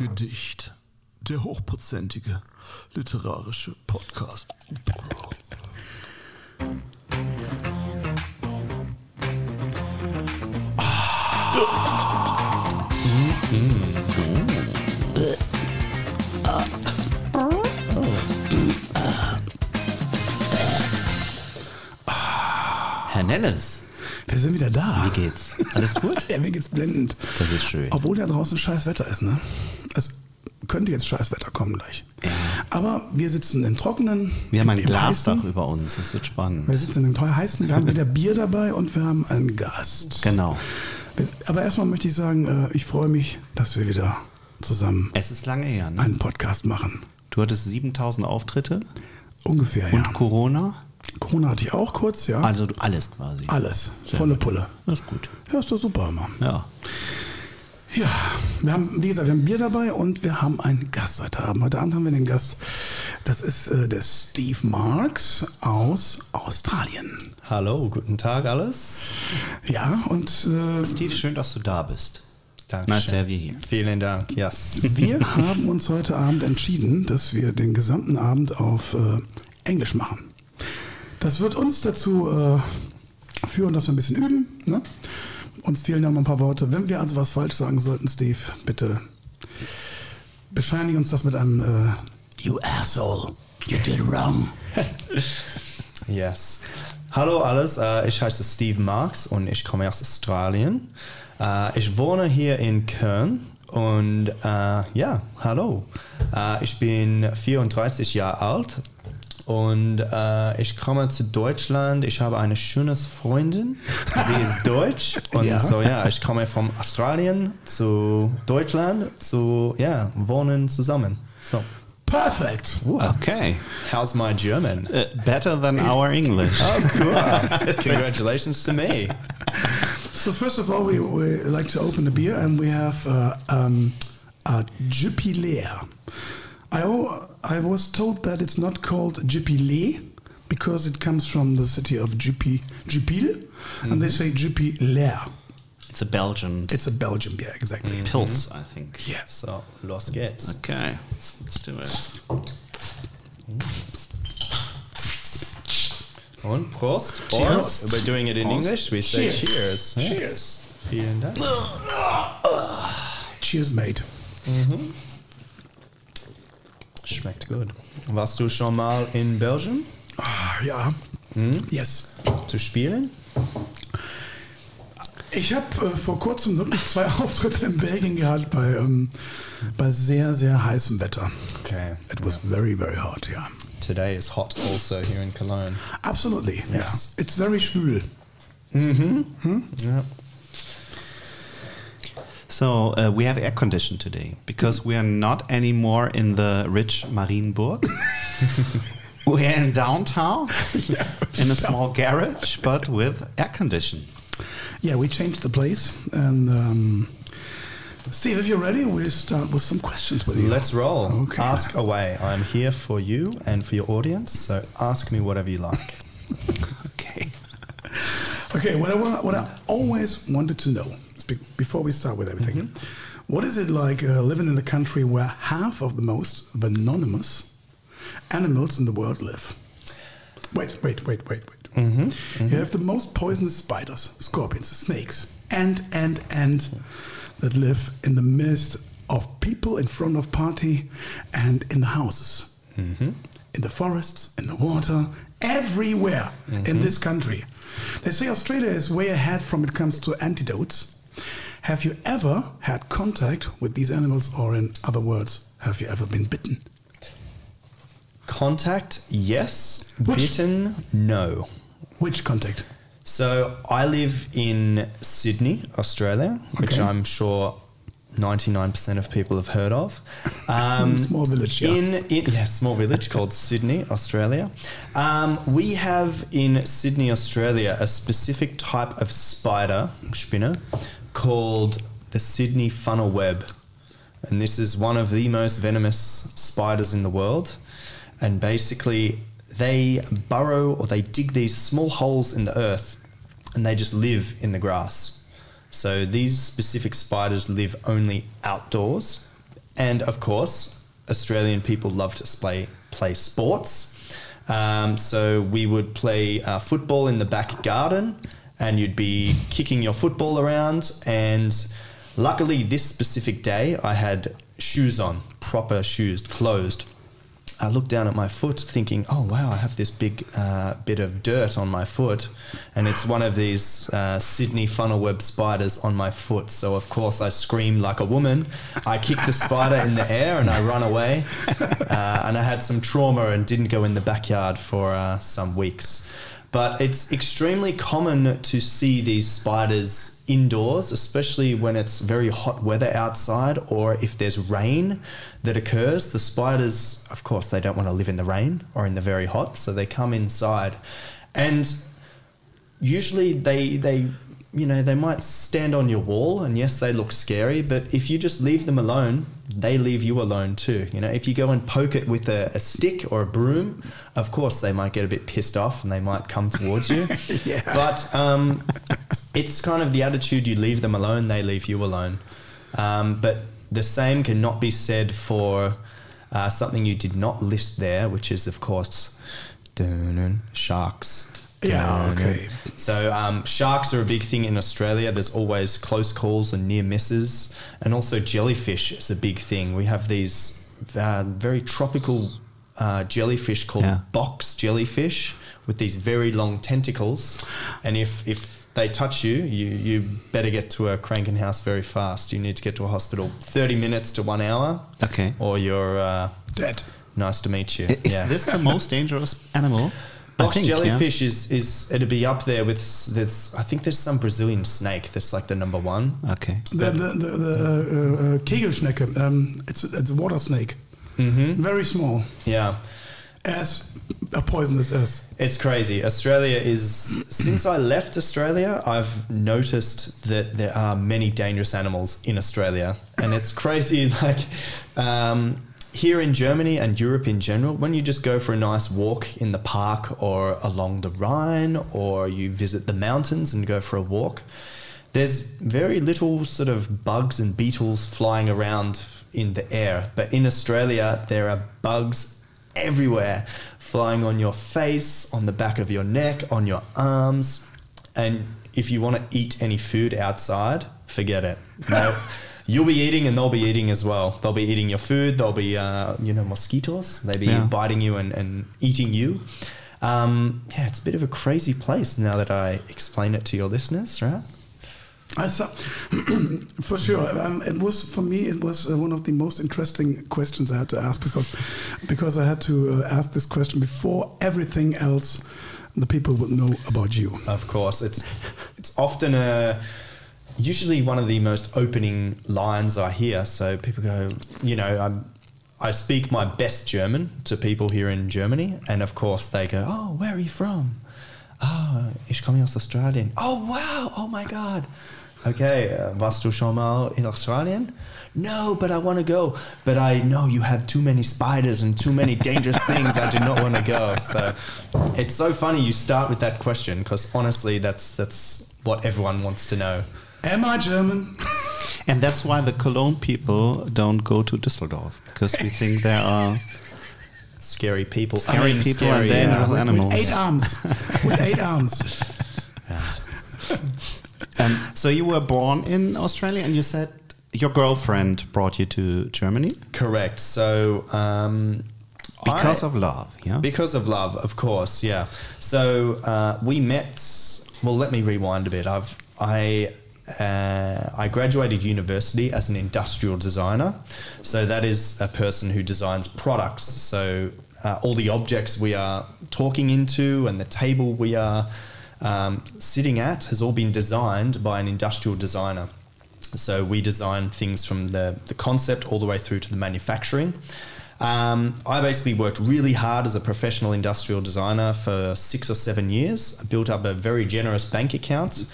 Gedicht. Der hochprozentige literarische Podcast. Herr Nellis, Wir sind wieder da. wie geht's? Alles gut? Ja, mir geht's blendend. Das ist schön. Obwohl ja draußen scheiß Wetter ist, ne? Könnte jetzt scheiß Wetter kommen gleich. Aber wir sitzen im Trockenen. Wir haben ein Glasdach über uns, das wird spannend. Wir sitzen im teuer heißen, wir haben wieder Bier dabei und wir haben einen Gast. Genau. Aber erstmal möchte ich sagen, äh, ich freue mich, dass wir wieder zusammen Es ist lange her, ne? einen Podcast machen. Du hattest 7000 Auftritte Ungefähr, ja. und Corona, Corona hatte ich auch kurz, ja. also alles quasi. Alles. Sehr Volle gut. Pulle. Das ist gut. Ja, ist doch super immer. Ja. Ja, wir haben, wie gesagt, wir haben Bier dabei und wir haben einen Gast heute Abend. Heute Abend haben wir den Gast, das ist äh, der Steve Marks aus Australien. Hallo, guten Tag alles. Ja, und äh, Steve, schön, dass du da bist. Dankeschön. Nice to have you here. Vielen Dank. Yes. wir haben uns heute Abend entschieden, dass wir den gesamten Abend auf äh, Englisch machen. Das wird uns dazu äh, führen, dass wir ein bisschen üben. Ne? Uns fehlen ja mal ein paar Worte. Wenn wir also was falsch sagen sollten, Steve, bitte bescheinige uns das mit einem äh, You asshole, you did wrong. Yes. Hallo alles, äh, ich heiße Steve Marks und ich komme aus Australien. Äh, ich wohne hier in Köln und äh, ja, hallo. Ich bin 34 Jahre alt und äh, ich komme zu Deutschland. Ich habe eine schöne Freundin, sie ist deutsch und Ja. so ja, ich komme von Australien zu Deutschland zu ja, wohnen zusammen. So, Perfect. Okay. how's my German? Uh, better than our English. Oh, cool. Congratulations to me. So first of all, we, we like to open the beer, and we have uh, um, a Jupiler. I I was told that it's not called Jupiler because it comes from the city of Jupi Jupil, and they mm-hmm. say Jupiler. It's a Belgian It's a Belgian beer, exactly. Mm-hmm. Pils, mm-hmm. I think. Yeah. So, los geht's. Okay, let's do it. Und Prost. Cheers. Or we're doing it in Prost. English. We say Cheers. cheers. Yes. Cheers. Vielen Dank. Cheers, mate. Schmeckt gut. Warst du schon mal in Belgien Ah, ja. Yes. zu spielen? Ich habe äh, vor kurzem wirklich zwei Auftritte in Belgien gehabt bei, ähm, bei sehr, sehr heißem Wetter. Okay. It was very, very hot, yeah. Today is hot also here in Cologne. Absolutely, Yes. yeah. It's very schwül. Yeah. So uh, we have air condition today because we are not anymore in the rich Marienburg. we are in downtown in a small garage, but with air condition. Yeah, we changed the place. And um, Steve, if you're ready, we'll start with some questions with you. Let's roll. Okay. Ask away. I'm here for you and for your audience, so ask me whatever you like. Okay. Okay, what I, what I always wanted to know, is be- before we start with everything, mm-hmm. what is it like uh, living in a country where half of the most venomous animals in the world live? Wait, wait, wait, wait, wait. Mm-hmm. Mm-hmm. You have the most poisonous spiders, scorpions, snakes, and, and, and that live in the midst of people in front of party and in the houses, in the forests, in the water, everywhere in this country. They say Australia is way ahead from it comes to antidotes. Have you ever had contact with these animals, or in other words, have you ever been bitten? Contact, yes. Which- Bitten, no. Which contact? So I live in Sydney, Australia, which I'm sure 99% of people have heard of. Um, Small village, yeah. In, in yeah, small village called Sydney, Australia. Um, we have in Sydney, Australia, a specific type of spider, spinner, called the Sydney funnel web. And this is one of the most venomous spiders in the world. And basically, they burrow or they dig these small holes in the earth and they just live in the grass. So these specific spiders live only outdoors and of course, Australian people love to play play sports. Um, so we would play uh, football in the back garden, and you'd be kicking your football around. And luckily, this specific day, I had shoes on, proper shoes, closed. I looked down at my foot, thinking, "Oh wow, I have this big uh, bit of dirt on my foot, and it's one of these uh, Sydney funnel web spiders on my foot." So of course, I screamed like a woman. I kicked the spider in the air and I run away, uh, and I had some trauma and didn't go in the backyard for uh, some weeks. But it's extremely common to see these spiders indoors, especially when it's very hot weather outside or if there's rain that occurs. The spiders, of course, they don't want to live in the rain or in the very hot, so they come inside. And usually they they you know they might stand on your wall and yes they look scary but if you just leave them alone they leave you alone too. You know if you go and poke it with a, a stick or a broom of course they might get a bit pissed off and they might come towards you. Yeah. but um, it's kind of the attitude you leave them alone they leave you alone. Um, but the same cannot be said for uh, something you did not list there which is of course sharks Yeah, Dun-dun. okay. So um, sharks are a big thing in Australia. There's always close calls and near misses, and also jellyfish is a big thing. We have these uh, very tropical uh, jellyfish called Yeah. box jellyfish with these very long tentacles, and if if they touch you, you you better get to a Krankenhaus very fast. You need to get to a hospital. Thirty minutes to one hour, Okay. or you're uh, Dead. nice to meet you. Is Yeah. this the most dangerous animal? I Box think, yeah. jellyfish is, is it'd be up there with s- there's I think there's some Brazilian snake that's like the number one. Okay. The, the, the, the uh, uh, Kegelschnecke, um, it's, a- it's a water snake. Mm-hmm. Very small. Yeah, As a poisonous as. it's crazy. Australia is since I left Australia, I've noticed that there are many dangerous animals in Australia, and it's crazy. Like um, here in Germany and Europe in general, when you just go for a nice walk in the park or along the Rhine, or you visit the mountains and go for a walk, there's very little sort of bugs and beetles flying around in the air. But in Australia, there are bugs everywhere, flying on your face, on the back of your neck, on your arms. And if you want to eat any food outside, forget it. No. You'll be eating and they'll be eating as well. They'll be eating your food. They'll be, uh, you know, mosquitoes. They'll be Yeah. biting you and, and eating you. Um, yeah, it's a bit of a crazy place now that I explain it to your listeners, right? I saw, for sure. Um, it was for me. It was uh, one of the most interesting questions I had to ask because because I had to uh, ask this question before everything else the people would know about you. Of course, it's it's often a usually one of the most opening lines I hear. So people go, you know, I'm, I speak my best German to people here in Germany, and of course they go, "Oh, where are you from?" "Oh, ich komme aus Australien." "Oh, wow! Oh my God!" Okay, uh, warst du schon mal in Australien? No, but I want to go. But I know you have too many spiders and too many dangerous things. I do not want to go. So it's so funny you start with that question because honestly, that's that's what everyone wants to know. Am I German? And that's why the Cologne people don't go to Düsseldorf because we think there are Scary people. Scary people and dangerous with, animals. with eight arms. with eight arms. Um, so you were born in Australia, and you said your girlfriend brought you to Germany Correct. So um, because I- of love. Yeah. Because of love, of course, yeah. So uh, we met. Well, let me rewind a bit. I've I uh, I graduated university as an industrial designer. So that is a person who designs products. So uh, all the objects we are talking into and the table we are um, sitting at has all been designed by an industrial designer. So we design things from the, the concept all the way through to the manufacturing. Um, I basically worked really hard as a professional industrial designer for six or seven years. I built up a very generous bank account.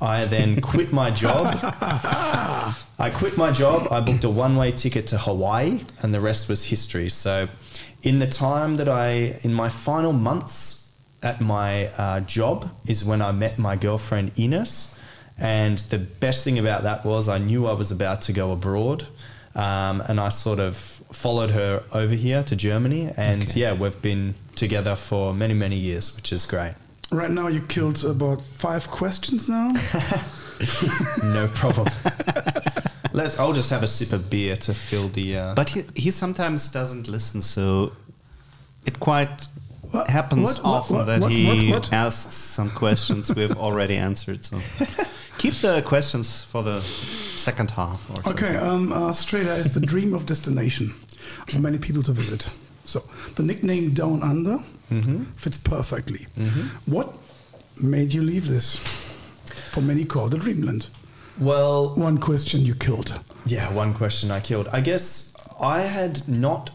I then quit my job. I quit my job. I booked a one way ticket to Hawaii, and the rest was history. So, in the time that I, in my final months at my uh, job, is when I met my girlfriend Ines. And the best thing about that was I knew I was about to go abroad. Um, and I sort of followed her over here to Germany. And Okay. yeah, we've been together for many, many years, which is great. Right now, you killed about five questions now. No problem. Let's. I'll just have a sip of beer to fill the. Uh, But he, he sometimes doesn't listen, so it quite What- happens what- what- often what- that what- he what- what? asks some questions we've already answered. So keep the questions for the second half. Or Okay, something. um, Australia is the dream of destination for many people to visit. So the nickname Down Under mm-hmm. fits perfectly. Mm-hmm. What made you leave this? For many called the Dreamland. well, One question you killed. Yeah, one question I killed. I guess I had not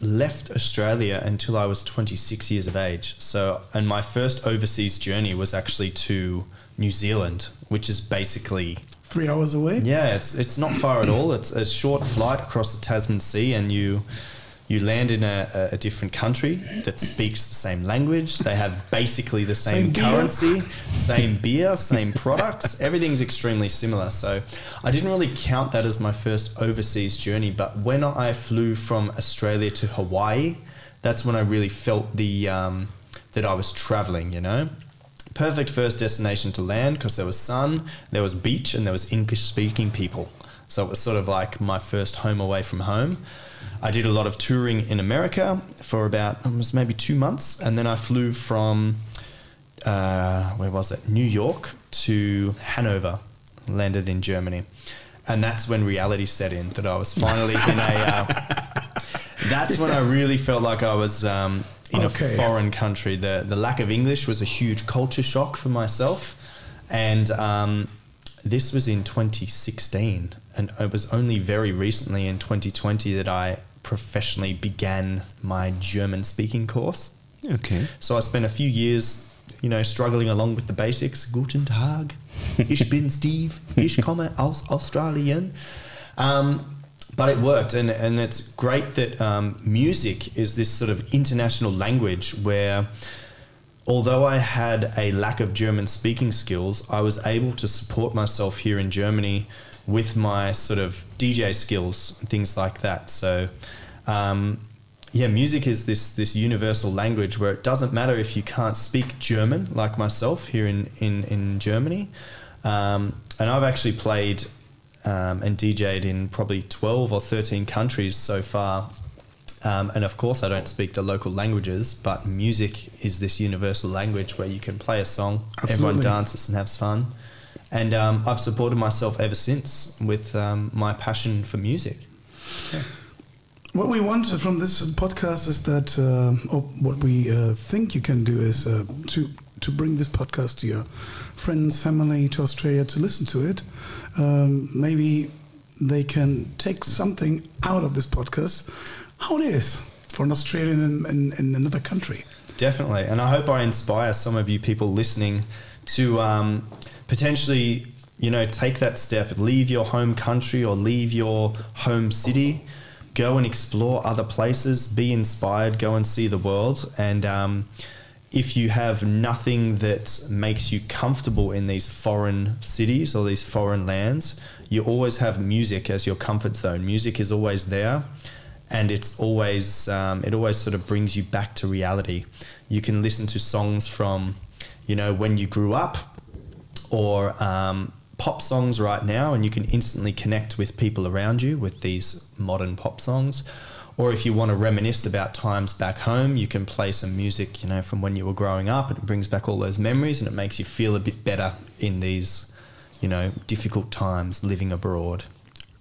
left Australia until I was 26 years of age. So, and my first overseas journey was actually to New Zealand, which is basically Three hours away. yeah, it's it's not far at all. It's a short flight across the Tasman Sea, and you you land in a, a- different country that speaks the same language. They have basically the same, Same currency, same beer, same products. Everything's extremely similar. So I didn't really count that as my first overseas journey. But when I flew from Australia to Hawaii, that's when I really felt the um, that I was traveling. You know perfect first destination to land because there was sun, there was beach, and there was English speaking people. So it was sort of like my first home away from home. I did a lot of touring in America for about was maybe two months, and then I flew from uh, where was it? New York to Hanover, landed in Germany, and that's when reality set in. That I was finally in a. Uh, that's when I really felt like I was um, in Okay. a foreign country. The the lack of English was a huge culture shock for myself, and um, this was in 2016, and it was only very recently in 2020 that I professionally began my German speaking course. okay. So I spent a few years, you know, struggling along with the basics. Guten Tag, ich bin Steve, ich komme aus Australien. Um, but it worked, and, and it's great that um, music is this sort of international language where, although I had a lack of German speaking skills, I was able to support myself here in Germany with my sort of DJ skills and things like that. So, um, yeah, music is this this universal language where it doesn't matter if you can't speak German, like myself here in in in Germany. Um, and I've actually played um, and DJed in probably twelve or thirteen countries so far. Um, and of course, I don't speak the local languages, but music is this universal language where you can play a song, everyone dances and has fun. And um, I've supported myself ever since with um, my passion for music. What we want from this podcast is that, uh, or what we uh, think you can do is uh, to to bring this podcast to your friends, family, to Australia to listen to it. Um, maybe they can take something out of this podcast, how it is for an Australian in, in, in another country. Definitely. And I hope I inspire some of you people listening to um, potentially, you know, take that step, leave your home country or leave your home city, go and explore other places, be inspired, go and see the world. And um, if you have nothing that makes you comfortable in these foreign cities or these foreign lands, you always have music as your comfort zone. Music is always there and it's always um, it always sort of brings you back to reality. You can listen to songs from you know when you grew up, or um, pop songs right now, and you can instantly connect with people around you with these modern pop songs. Or if you want to reminisce about times back home, you can play some music, you know, from when you were growing up, and it brings back all those memories, and it makes you feel a bit better in these, you know, difficult times living abroad.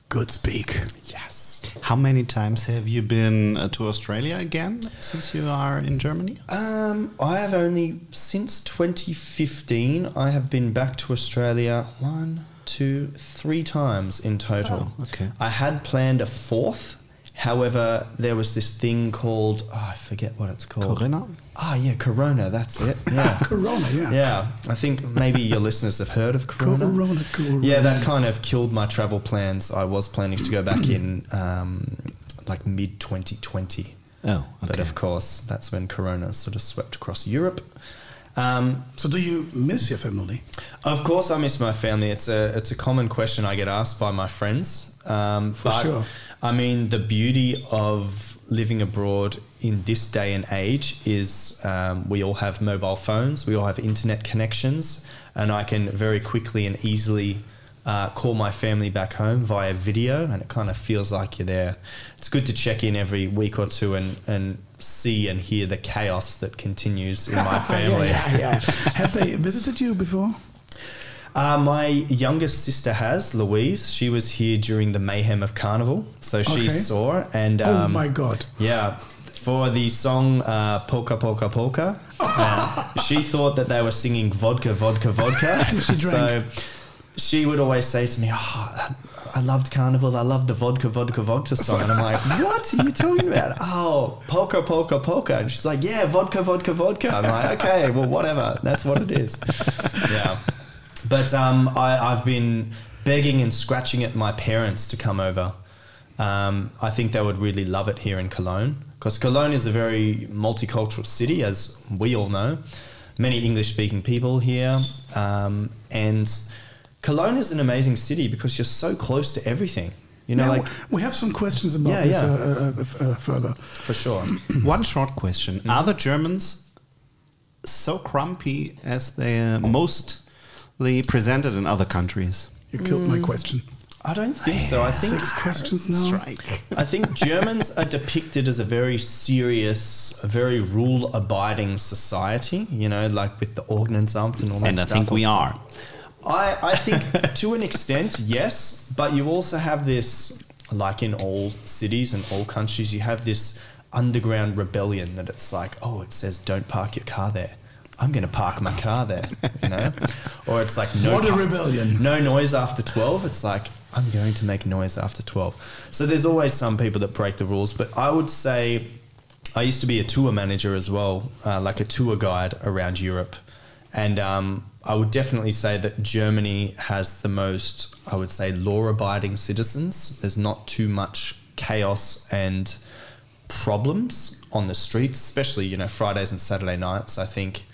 Good speak. Yes. How many times have you been uh, to Australia again since you are in Germany? Um, I have only since 2015. I have been back to Australia one, two, three times in total. Oh, okay. I had planned a fourth. However, there was this thing called oh, I forget what it's called. Corona. Ah, yeah, Corona. That's it. Yeah. Corona, yeah. yeah, I think maybe your listeners have heard of Corona. Corona, Corona. Yeah, that kind of killed my travel plans. I was planning to go back in um, like mid 2020. Oh, But of course, that's when Corona sort of swept across Europe. Um, So, do you miss your family? of course, I miss my family. It's a it's a common question I get asked by my friends. Um, For but sure. I mean, the beauty of living abroad in this day and age is um, we all have mobile phones, we all have internet connections, and I can very quickly and easily uh, call my family back home via video, and it kind of feels like you're there. It's good to check in every week or two and, and see and hear the chaos that continues in my family. yeah, yeah, yeah. Have they visited you before? Uh, my youngest sister has, Louise. She was here during the mayhem of Carnival, so she Okay. saw and oh um, my God! yeah, for the song uh, Polka Polka Polka, uh, she thought that they were singing vodka Vodka Vodka. She drank. So she would always say to me, "Oh, I loved Carnival. I loved the vodka Vodka Vodka song." And I'm like, "What are you talking about?" Oh, Polka Polka Polka. And she's like, "Yeah, vodka Vodka Vodka." I'm like, "Okay, well, whatever. That's what it is." Yeah. But um, I, I've been begging and scratching at my parents to come over. Um, I think they would really love it here in Cologne because Cologne is a very multicultural city, as we all know. Many English speaking people here. Um, and Cologne is an amazing city because you're so close to everything. You know, Yeah, like, we have some questions about Yeah, this yeah. Uh, uh, uh, further. for sure. One short question: Are the Germans so grumpy as they are mostly presented in other countries? You killed Mm. my question. I don't think so. I think Six questions now. Strike. I think Germans are depicted as a very serious, a very rule abiding society, you know, like with the Ordnungsamt and all that And I stuff. think we are. I, I think to an extent, yes, but you also have this, like in all cities and all countries, you have this underground rebellion that it's like, oh, it says don't park your car there. I'm going to park my car there, you know? Or it's like no What a rebellion. no noise after 12. It's like, I'm going to make noise after 12. So there's always some people that break the rules, but I would say I used to be a tour manager as well, uh, like a tour guide around Europe. And um, I would definitely say that Germany has the most, I would say, law abiding citizens. There's not too much chaos and problems on the streets, especially, you know, Fridays and Saturday nights. I think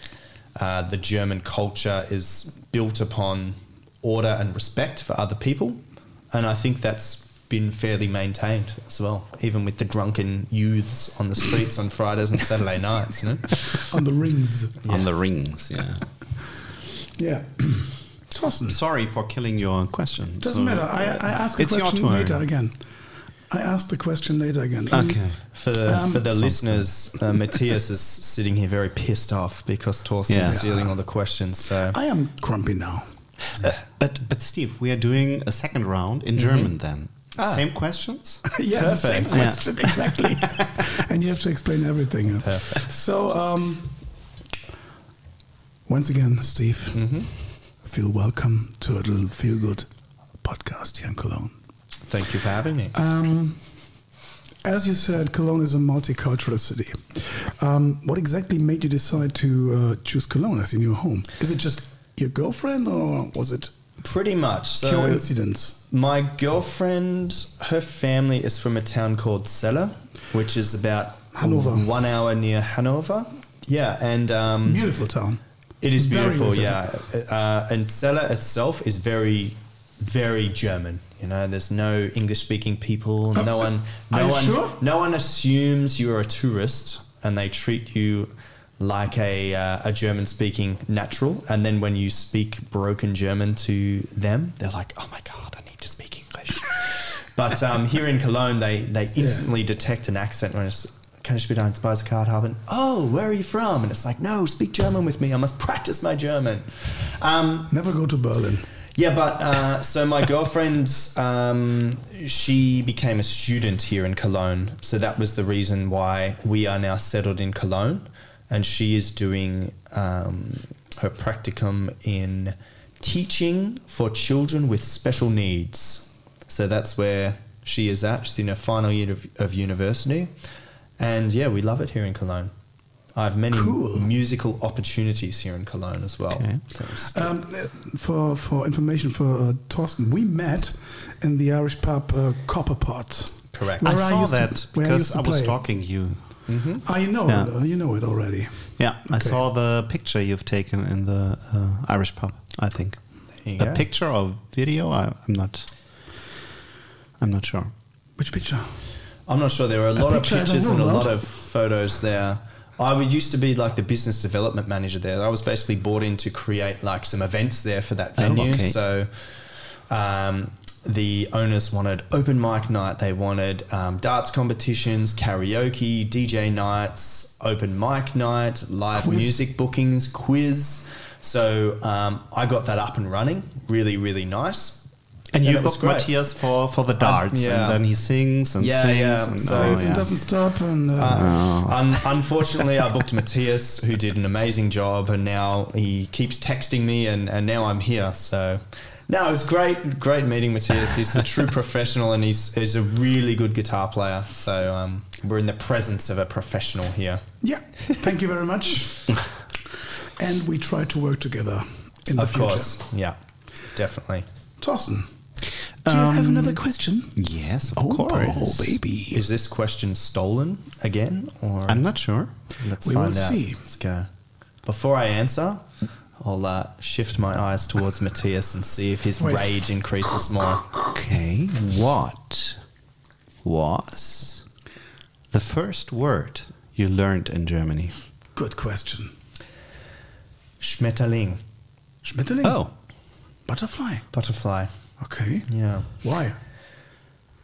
uh, the German culture is built upon order and respect for other people. And I think that's been fairly maintained as well, even with the drunken youths on the streets on Fridays and Saturday nights, you know? On the rings. On the rings, yeah. Yeah. Thorsten, Sorry for killing your question. doesn't So- matter. I, I ask the It's your question turn. later again. I asked the question later again. Okay. For the, Um, for the listeners, uh, Matthias is sitting here very pissed off because Torsten Yeah. stealing all the questions. So I am grumpy now. But but Steve, we are doing a second round in German then. Ah. Same questions? yeah, the same Perfect. Yeah. question exactly. and you have to explain everything. Perfect. So, um, once again, Steve, Mm-hmm. feel welcome to a little feel good podcast here in Cologne. thank you for having me. Um, as you said, Cologne is a multicultural city. Um, what exactly made you decide to uh, choose Cologne as your new home? Is it just your girlfriend, or was it Pretty much. So coincidence? My girlfriend, her family is from a town called Celle, which is about Hanover. one hour near Hanover. Yeah, and um, Beautiful town. It is beautiful. beautiful. Yeah, uh, and Celle itself is very, very German. You know, there's no English-speaking people. No one, are no you one, sure? no one assumes you're a tourist, and they treat you like a, uh, a German speaking natural. And then when you speak broken German to them, they're like, oh my God, I need to speak English. but um, here in Cologne, they, they instantly detect an accent when it's, kann ich bitte ein Speisekarte haben? Oh, where are you from? And it's like, no, speak German with me. I must practice my German. Um, Never go to Berlin. yeah, but uh, so my girlfriend, um, she became a student here in Cologne. So that was the reason why we are now settled in Cologne. And she is doing um, her practicum in teaching for children with special needs. So that's where she is at. She's in her final year of, of university. And yeah, we love it here in Cologne. I have many Cool. musical opportunities here in Cologne as well. Okay. So it's good. Um, for for information for uh, Torsten, we met in the Irish pub uh, Copper Pot. Correct. Where I I saw used to- that I because I, was play. stalking you. Ah, you know, Yeah. it, uh, you know it already. Yeah, I saw the picture you've taken in the uh, Irish pub. I think There you a go. picture or video. I, I'm not. I'm not sure. Which picture? I'm not sure. There are a A lot of picture don't pictures and a lot of photos there. I would used to be like the business development manager there. I was basically brought in to create like some events there for that Oh, venue. okay. So um, the owners wanted open mic night. They wanted um, darts competitions, karaoke, DJ nights, open mic night, live Quiz. music bookings, quiz. So um, I got that up and running. Really, really nice. And you it booked. Matthias for, for the darts, yeah. and then he sings and Yeah, sings. yeah. And, So oh, it yeah. doesn't stop. And uh, Uh, un- unfortunately, I booked Matthias, who did an amazing job, and now he keeps texting me, and, and now I'm here. So, no, it was great, great meeting Matthias. He's the true professional, and he's, he's a really good guitar player. So, um, we're in the presence of a professional here. yeah, thank you very much. and we try to work together in the of future. course, yeah, definitely. Thorsten, do you have another question? Yes, of Oh, course. baby. Is this question stolen again, or I'm not sure. Let's We will find out. see. Let's go. Before I answer, I'll uh, shift my eyes towards Matthias and see if his Wait. rage increases more. Okay, what was the first word you learned in Germany? Good question. Schmetterling, Schmetterling? Oh, Butterfly. butterfly. Okay. Yeah, Why?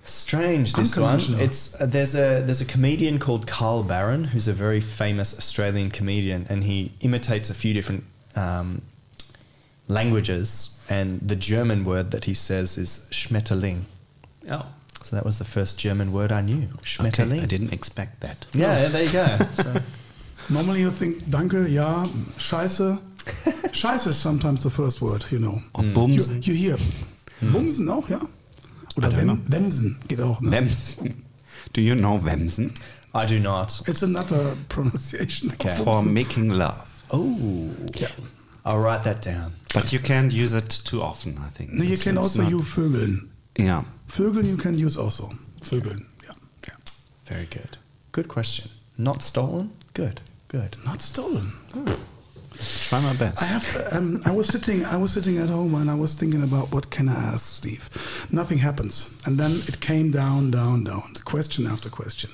strange this one. It's uh, there's a there's a comedian called Carl Barron who's a very famous Australian comedian, and he imitates a few different um, languages. And the German word that he says is Schmetterling. oh, So that was the first German word I knew. Schmetterling. okay. I didn't expect that. Yeah, there you go. So, Normally you think danke, ja, scheiße. scheiße is sometimes the first word, you know. Or You, you hear. Bumsen auch, ja? Oder Wem, know. Wemsen geht auch, ne? Wemsen. Do you know Wemsen? I do not. It's another pronunciation. Okay. For making love. Oh, Yeah. I'll write that down. But you can't use it too often, I think. No, you It's- can it's also use Vögeln. Yeah. Vögeln you can use also. Vögeln, yeah. yeah. Very good. Good question. Not stolen? Good. Good. Not stolen. Try my best. I have. Um, I was sitting. I was sitting at home and I was thinking about what can I ask Steve. Nothing happens, and then it came down, down, down. Question after question,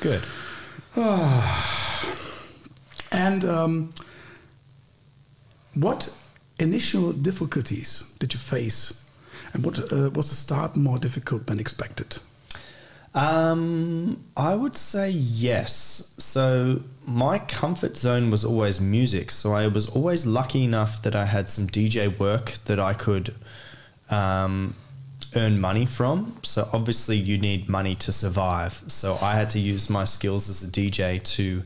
Good. and um, what initial difficulties did you face, and what uh, was the start more difficult than expected? Um, I would say yes. So my comfort zone was always music. So I was always lucky enough that I had some DJ work that I could um, earn money from. So obviously you need money to survive. So I had to use my skills as a DJ to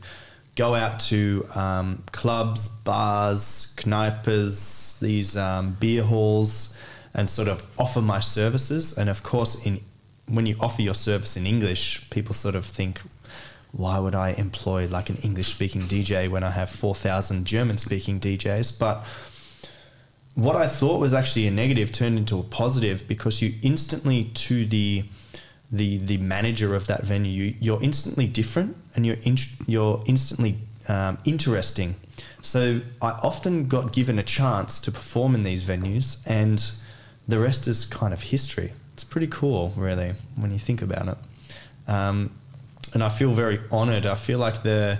go out to um, clubs, bars, kneipers, these um, beer halls, and sort of offer my services. And of course, in when you offer your service in English, people sort of think, why would I employ like an English speaking DJ when I have 4,000 German speaking DJs? But what I thought was actually a negative turned into a positive because you instantly to the the the manager of that venue you, you're instantly different and you're in, you're instantly um, interesting. So I often got given a chance to perform in these venues, and the rest is kind of history. It's pretty cool, really, when you think about it. Um, and I feel very honored. I feel like the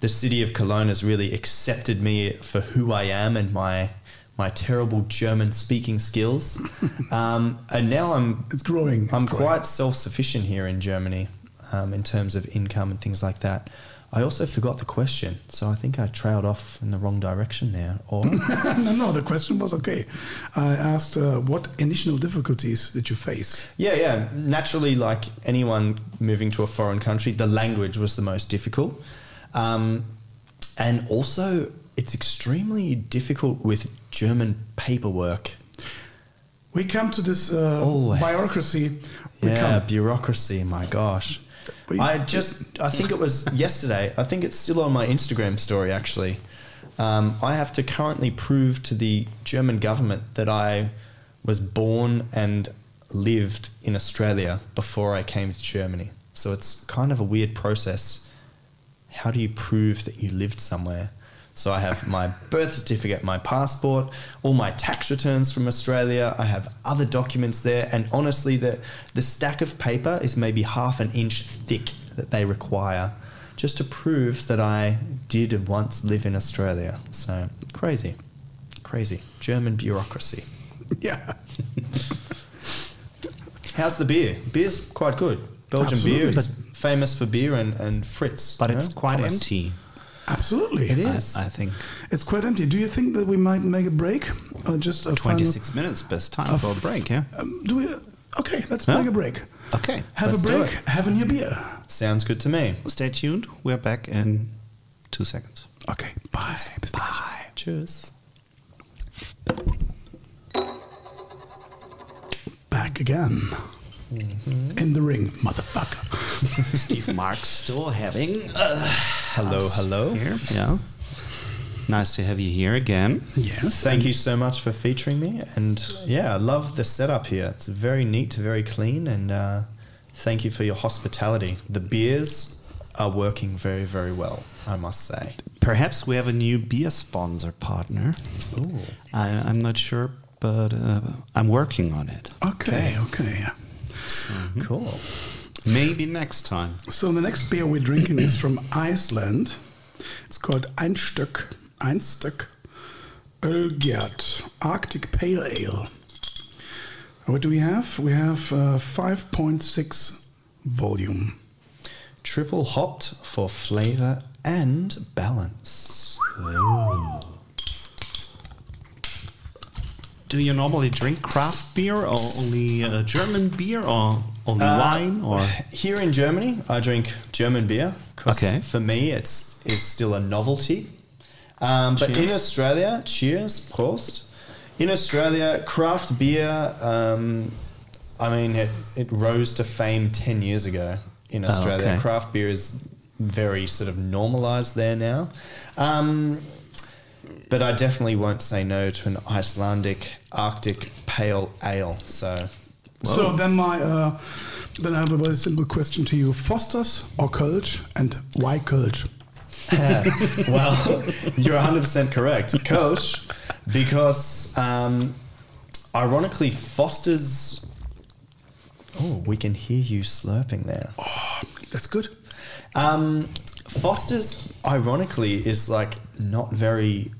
the city of Cologne has really accepted me for who I am and my my terrible German speaking skills. um, and now I'm It's growing. I'm growing. quite self sufficient here in Germany um, in terms of income and things like that. I also forgot the question, so I think I trailed off in the wrong direction there. Or no, no. The question was okay. I asked uh, what initial difficulties did you face? Yeah, yeah. Naturally, like anyone moving to a foreign country, the language was the most difficult. Um, and also, it's extremely difficult with German paperwork. We come to this uh, bureaucracy. Yeah, bureaucracy, my gosh. I just, I think it was yesterday. I think it's still on my Instagram story, actually. Um, I have to currently prove to the German government that I was born and lived in Australia before I came to Germany. So it's kind of a weird process. How do you prove that you lived somewhere? So I have my birth certificate, my passport, all my tax returns from Australia. I have other documents there, and honestly, the the stack of paper is maybe half an inch thick that they require just to prove that I did once live in Australia. So crazy, crazy German bureaucracy. Yeah. How's the beer? Beer's quite good. Belgian Absolutely. beer is famous for beer and, and Fritz. But it's know, quite Thomas. empty. Absolutely. it is. I. I think It's quite empty. Do you think that we might make a break? Or just a final- 26 minutes, best time for a break, yeah? Um, do we? Okay, let's Huh? make a break. Okay. Have Let's a do break. Have a new beer. Sounds good to me. Stay tuned. We're back in two seconds. Okay. Bye. Bye. Cheers. Back again. Mm-hmm. In the ring, motherfucker. Steve Marks still having uh, Hello, hello. here. Yeah. Nice to have you here again. Yes. Thank you so much for featuring me. And yeah, I love the setup here. It's very neat, very clean, and uh, thank you for your hospitality. The beers are working very, very well, I must say. Perhaps we have a new beer sponsor partner. Ooh. I, I'm not sure, but uh, I'm working on it. Okay, okay. Cool. Maybe next time. So the next beer we're drinking is from Iceland. It's called Einstök. Einstök Ölgerð Arctic Pale Ale. What do we have? We have uh, 5.6 volume. Triple hopped for flavor and balance. Do you normally drink craft beer or only uh, German beer or only Uh, wine or Here in Germany, I drink German beer because Okay. for me it's is still a novelty. Um, but in Australia, cheers, Prost. In Australia, craft beer, um, I mean, it, it rose to fame 10 years ago in Australia. Oh, okay. Craft beer is very sort of normalized there now. Um, but I definitely won't say no to an Icelandic Arctic pale ale. So, So then my uh, then I have a very simple question to you: Foster's or Kölsch, and why Kölsch? well, you're 100% correct. Kölsch, because um, ironically, Foster's. Oh, we can hear you slurping there. Oh, That's good. Um, Foster's, ironically, is like not very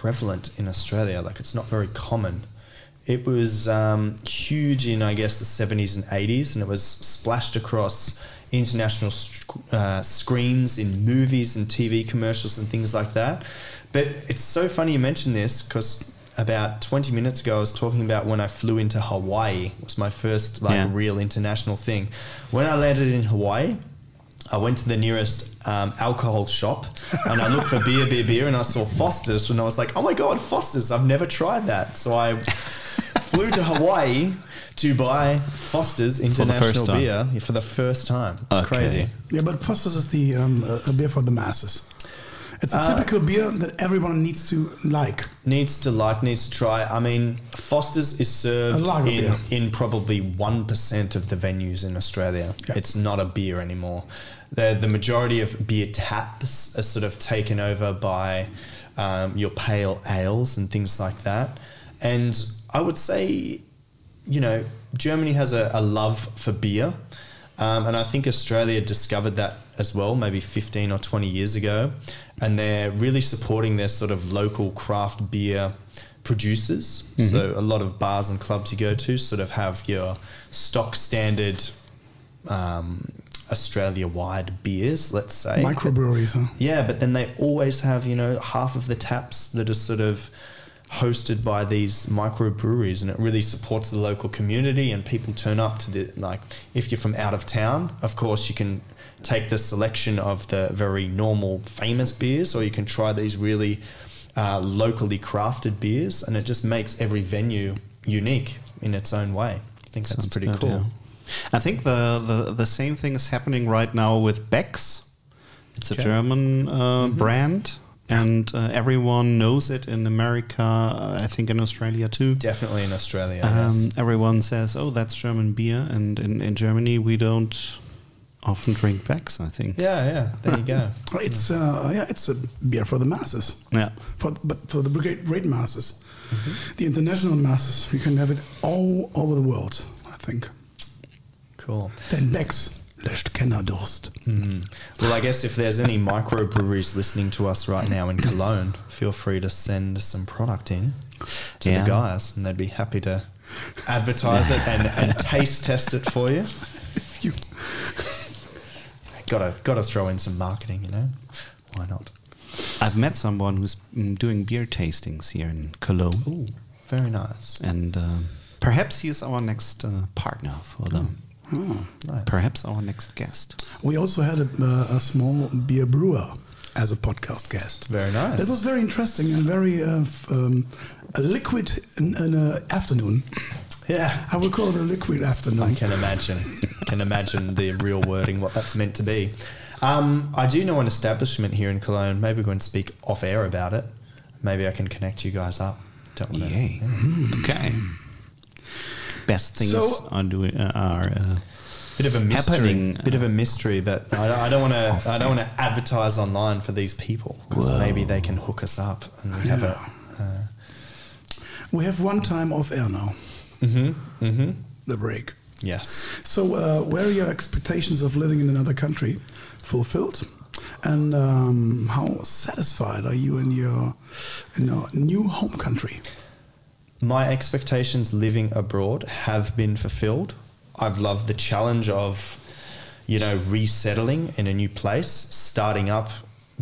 prevalent in Australia. Like it's not very common. It was um, huge in, I guess, the 70s and 80s, and it was splashed across international uh, screens in movies and TV commercials and things like that. But it's so funny you mentioned this because about 20 minutes ago, I was talking about when I flew into Hawaii. It was my first like Yeah. real international thing. When I landed in Hawaii, I went to the nearest um, alcohol shop and I looked for beer, beer, beer, and I saw Foster's, and I was like, "Oh my god, Foster's! I've never tried that." So I flew to Hawaii to buy Foster's international time. beer for the first time. It's Okay. crazy. Yeah, but Foster's is the um, a a beer for the masses. It's a Uh, typical beer that everyone needs to like. Needs to like, needs to try. I mean, Foster's is served in, beer. in probably 1% of the venues in Australia. Yeah. It's not a beer anymore. The, the majority of beer taps are sort of taken over by um, your pale ales and things like that. And I would say, you know, Germany has a, a love for beer. Um, and I think Australia discovered that as well, maybe 15 or 20 years ago. And they're really supporting their sort of local craft beer producers. So a lot of bars and clubs you go to sort of have your stock standard um, Australia wide beers, let's say. Microbreweries, huh? Yeah, but then they always have, you know, half of the taps that are sort of hosted by these microbreweries and it really supports the local community and people turn up to the like if you're from out of town, of course you can take the selection of the very normal famous beers or you can try these really uh, locally crafted beers and it just makes every venue unique in its own way. I think that's Sounds pretty good, cool. yeah. I think the, the, the same thing is happening right now with Beck's. It's a Okay. German uh, Mm-hmm. brand, and uh, everyone knows it in America. uh, I think in Australia too. Definitely in Australia. Um, yes. Everyone says, "Oh, that's German beer," and in, in Germany we don't often drink Becks, I think. Yeah, yeah. There you go. It's uh, yeah, it's a beer for the masses. Yeah. For but for the great great masses, the international masses, you can have it all over the world. I think. Cool. Then Becks löscht Kennerdurst. Well, I guess if there's any microbreweries listening to us right now in Cologne, feel free to send some product in to Yeah. the guys, and they'd be happy to advertise it and, and taste test it for you. If you Gotta gotta throw in some marketing, you know? Why not? I've met someone who's mm, doing beer tastings here in Cologne. Ooh, very nice. And um, perhaps he is our next uh, partner for them. Oh. Nice. Perhaps our next guest. We also had a, uh, a small beer brewer as a podcast guest. Very nice. That was very interesting and very uh, f- um, a liquid in, in uh, afternoon. Yeah. I would call it a liquid afternoon. I can imagine. can imagine the real wording, what that's meant to be. Um, I do know an establishment here in Cologne. Maybe we can speak off air about it. Maybe I can connect you guys up. Don't wanna- Yay. Okay. Best things So- are doing uh, are uh, Bit of a mystery. Happening, Bit of a mystery that I don't- want to. I don't want to advertise online for these people because maybe they can hook us up and we have a. We have one time off air now, Mm-hmm. Mm-hmm. the break. Yes. So, uh, where are your expectations of living in another country fulfilled? And um, how satisfied are you in your in your new home country? My expectations living abroad have been fulfilled. I've loved the challenge of, you know, resettling in a new place, starting up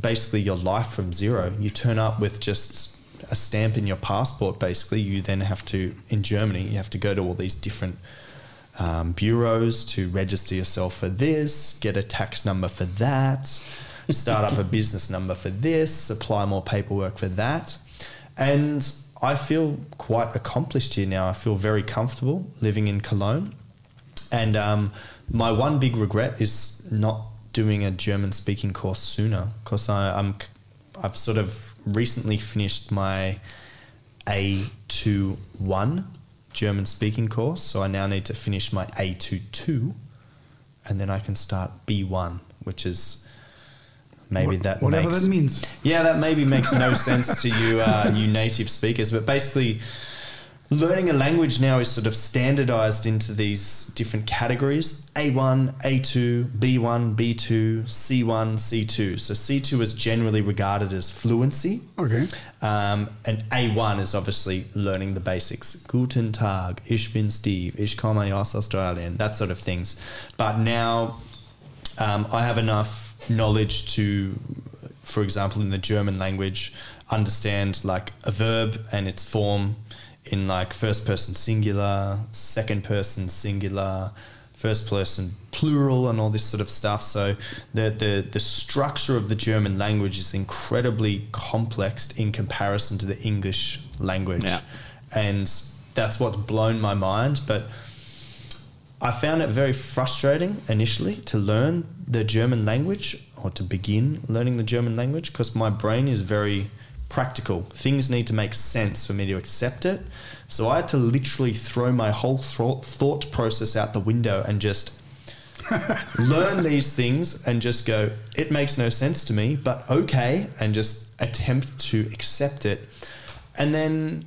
basically your life from zero. You turn up with just a stamp in your passport, basically. You then have to, in Germany, you have to go to all these different um, bureaus to register yourself for this, get a tax number for that, start up a business number for this, apply more paperwork for that. And I feel quite accomplished here now. I feel very comfortable living in Cologne. And um, my one big regret is not doing a German speaking course sooner because I'm I've sort of recently finished my A21 German speaking course, so I now need to finish my A22 and then I can start B1, which is maybe that whatever makes, that means. yeah, that maybe makes no sense to you, uh, you native speakers. But basically, learning a language now is sort of standardized into these different categories: A1, A2, B1, B2, C1, C2. So C2 is generally regarded as fluency. Okay. Um, and A1 is obviously learning the basics. Guten Tag, ich bin Steve, ich komme aus Australien, that sort of things. But now um, I have enough knowledge to, for example, in the German language, understand like a verb and its form in like first person singular, second person singular, first person plural, and all this sort of stuff. So the the the structure of the German language is incredibly complex in comparison to the English language, Yeah. and that's what's blown my mind. But I found it very frustrating initially to learn the German language or to begin learning the German language because my brain is very practical. Things need to make sense for me to accept it. So I had to literally throw my whole thought thought process out the window and just learn these things and just go, it makes no sense to me, but okay, and just attempt to accept it. And then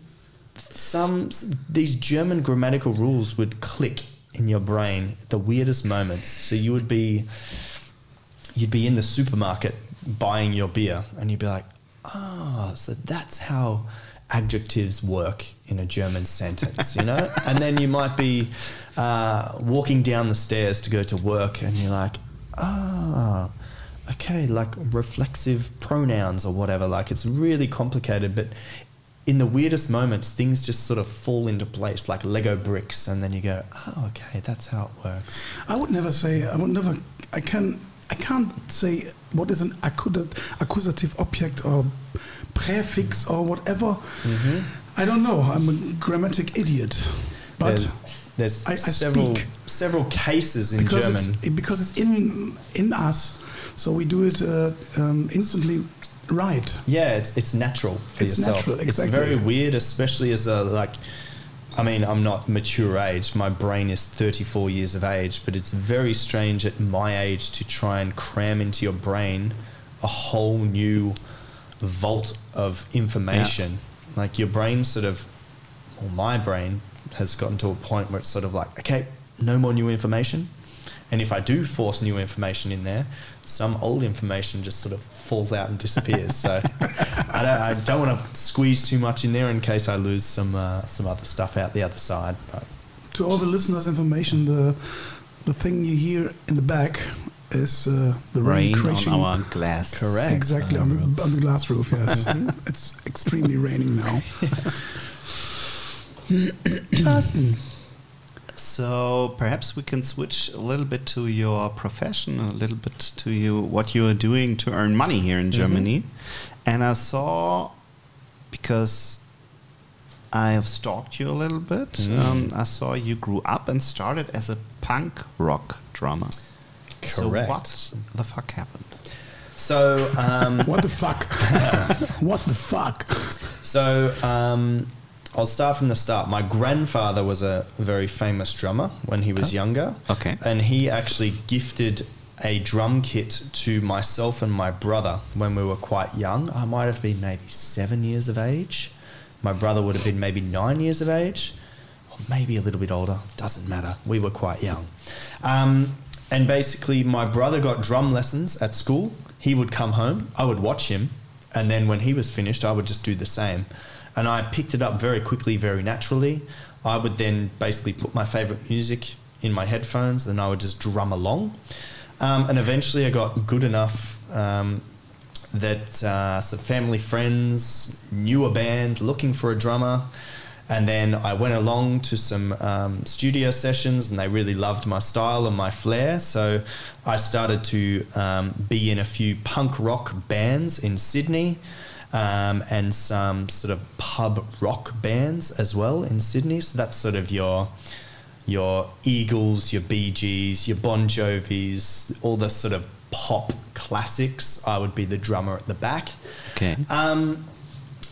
some these German grammatical rules would click in your brain at the weirdest moments. So you would be you'd be in the supermarket buying your beer and you'd be like, "Oh, so that's how adjectives work in a German sentence, you know?" and then you might be uh, walking down the stairs to go to work and you're like, "Ah, okay, like reflexive pronouns or whatever. Like it's really complicated, but in the weirdest moments, things just sort of fall into place like Lego bricks, and then you go, "Oh, okay, that's how it works." I would never say. I would never. I can. I can't say what is an accusative, accusative object or prefix or whatever. I don't know. I'm a grammatic idiot. But there's, there's I- I several speak. several cases in because German. it's, because it's in in us, so we do it uh, um, instantly right. Yeah, it's it's natural for It's yourself. natural, It's very weird, especially as a like. I mean, I'm not mature age. My brain is 34 years of age, but it's very strange at my age to try and cram into your brain a whole new vault of information. Like your brain sort of, or my brain has gotten to a point where it's sort of like, okay, no more new information. And if I do force new information in there, some old information just sort of falls out and disappears. so I don't, I don't want to squeeze too much in there in case I lose some uh, some other stuff out the other side. But To all the listeners' information, the the thing you hear in the back is uh, the rain, Rain crashing. on our glass. Correct. Exactly on the, on the glass roof. Yes, it's extremely raining now. Justin, So perhaps we can switch a little bit to your profession, a little bit to you what you are doing to earn money here in Germany. And I saw because I have stalked you a little bit. Um, I saw you grew up and started as a punk rock drummer. Correct. So what the fuck happened? so um, what the fuck? what the fuck? So um, I'll start from the start. My grandfather was a very famous drummer when he was younger. Okay. And he actually gifted a drum kit to myself and my brother when we were quite young. I might have been maybe seven years of age. My brother would have been maybe nine years of age, or maybe a little bit older. Doesn't matter. We were quite young. Um, and basically, my brother got drum lessons at school. He would come home, I would watch him, and then when he was finished, I would just do the same. And I picked it up very quickly, very naturally. I would then basically put my favorite music in my headphones and I would just drum along. Um, and eventually I got good enough um, that uh, some family friends knew a band looking for a drummer. And then I went along to some um, studio sessions and they really loved my style and my flair. So I started to um, be in a few punk rock bands in Sydney um, and some sort of pub rock bands as well in Sydney. So that's sort of your your Eagles, your Bee Gees, your Bon Jovis, all the sort of pop classics. I would be the drummer at the back. Okay. Um,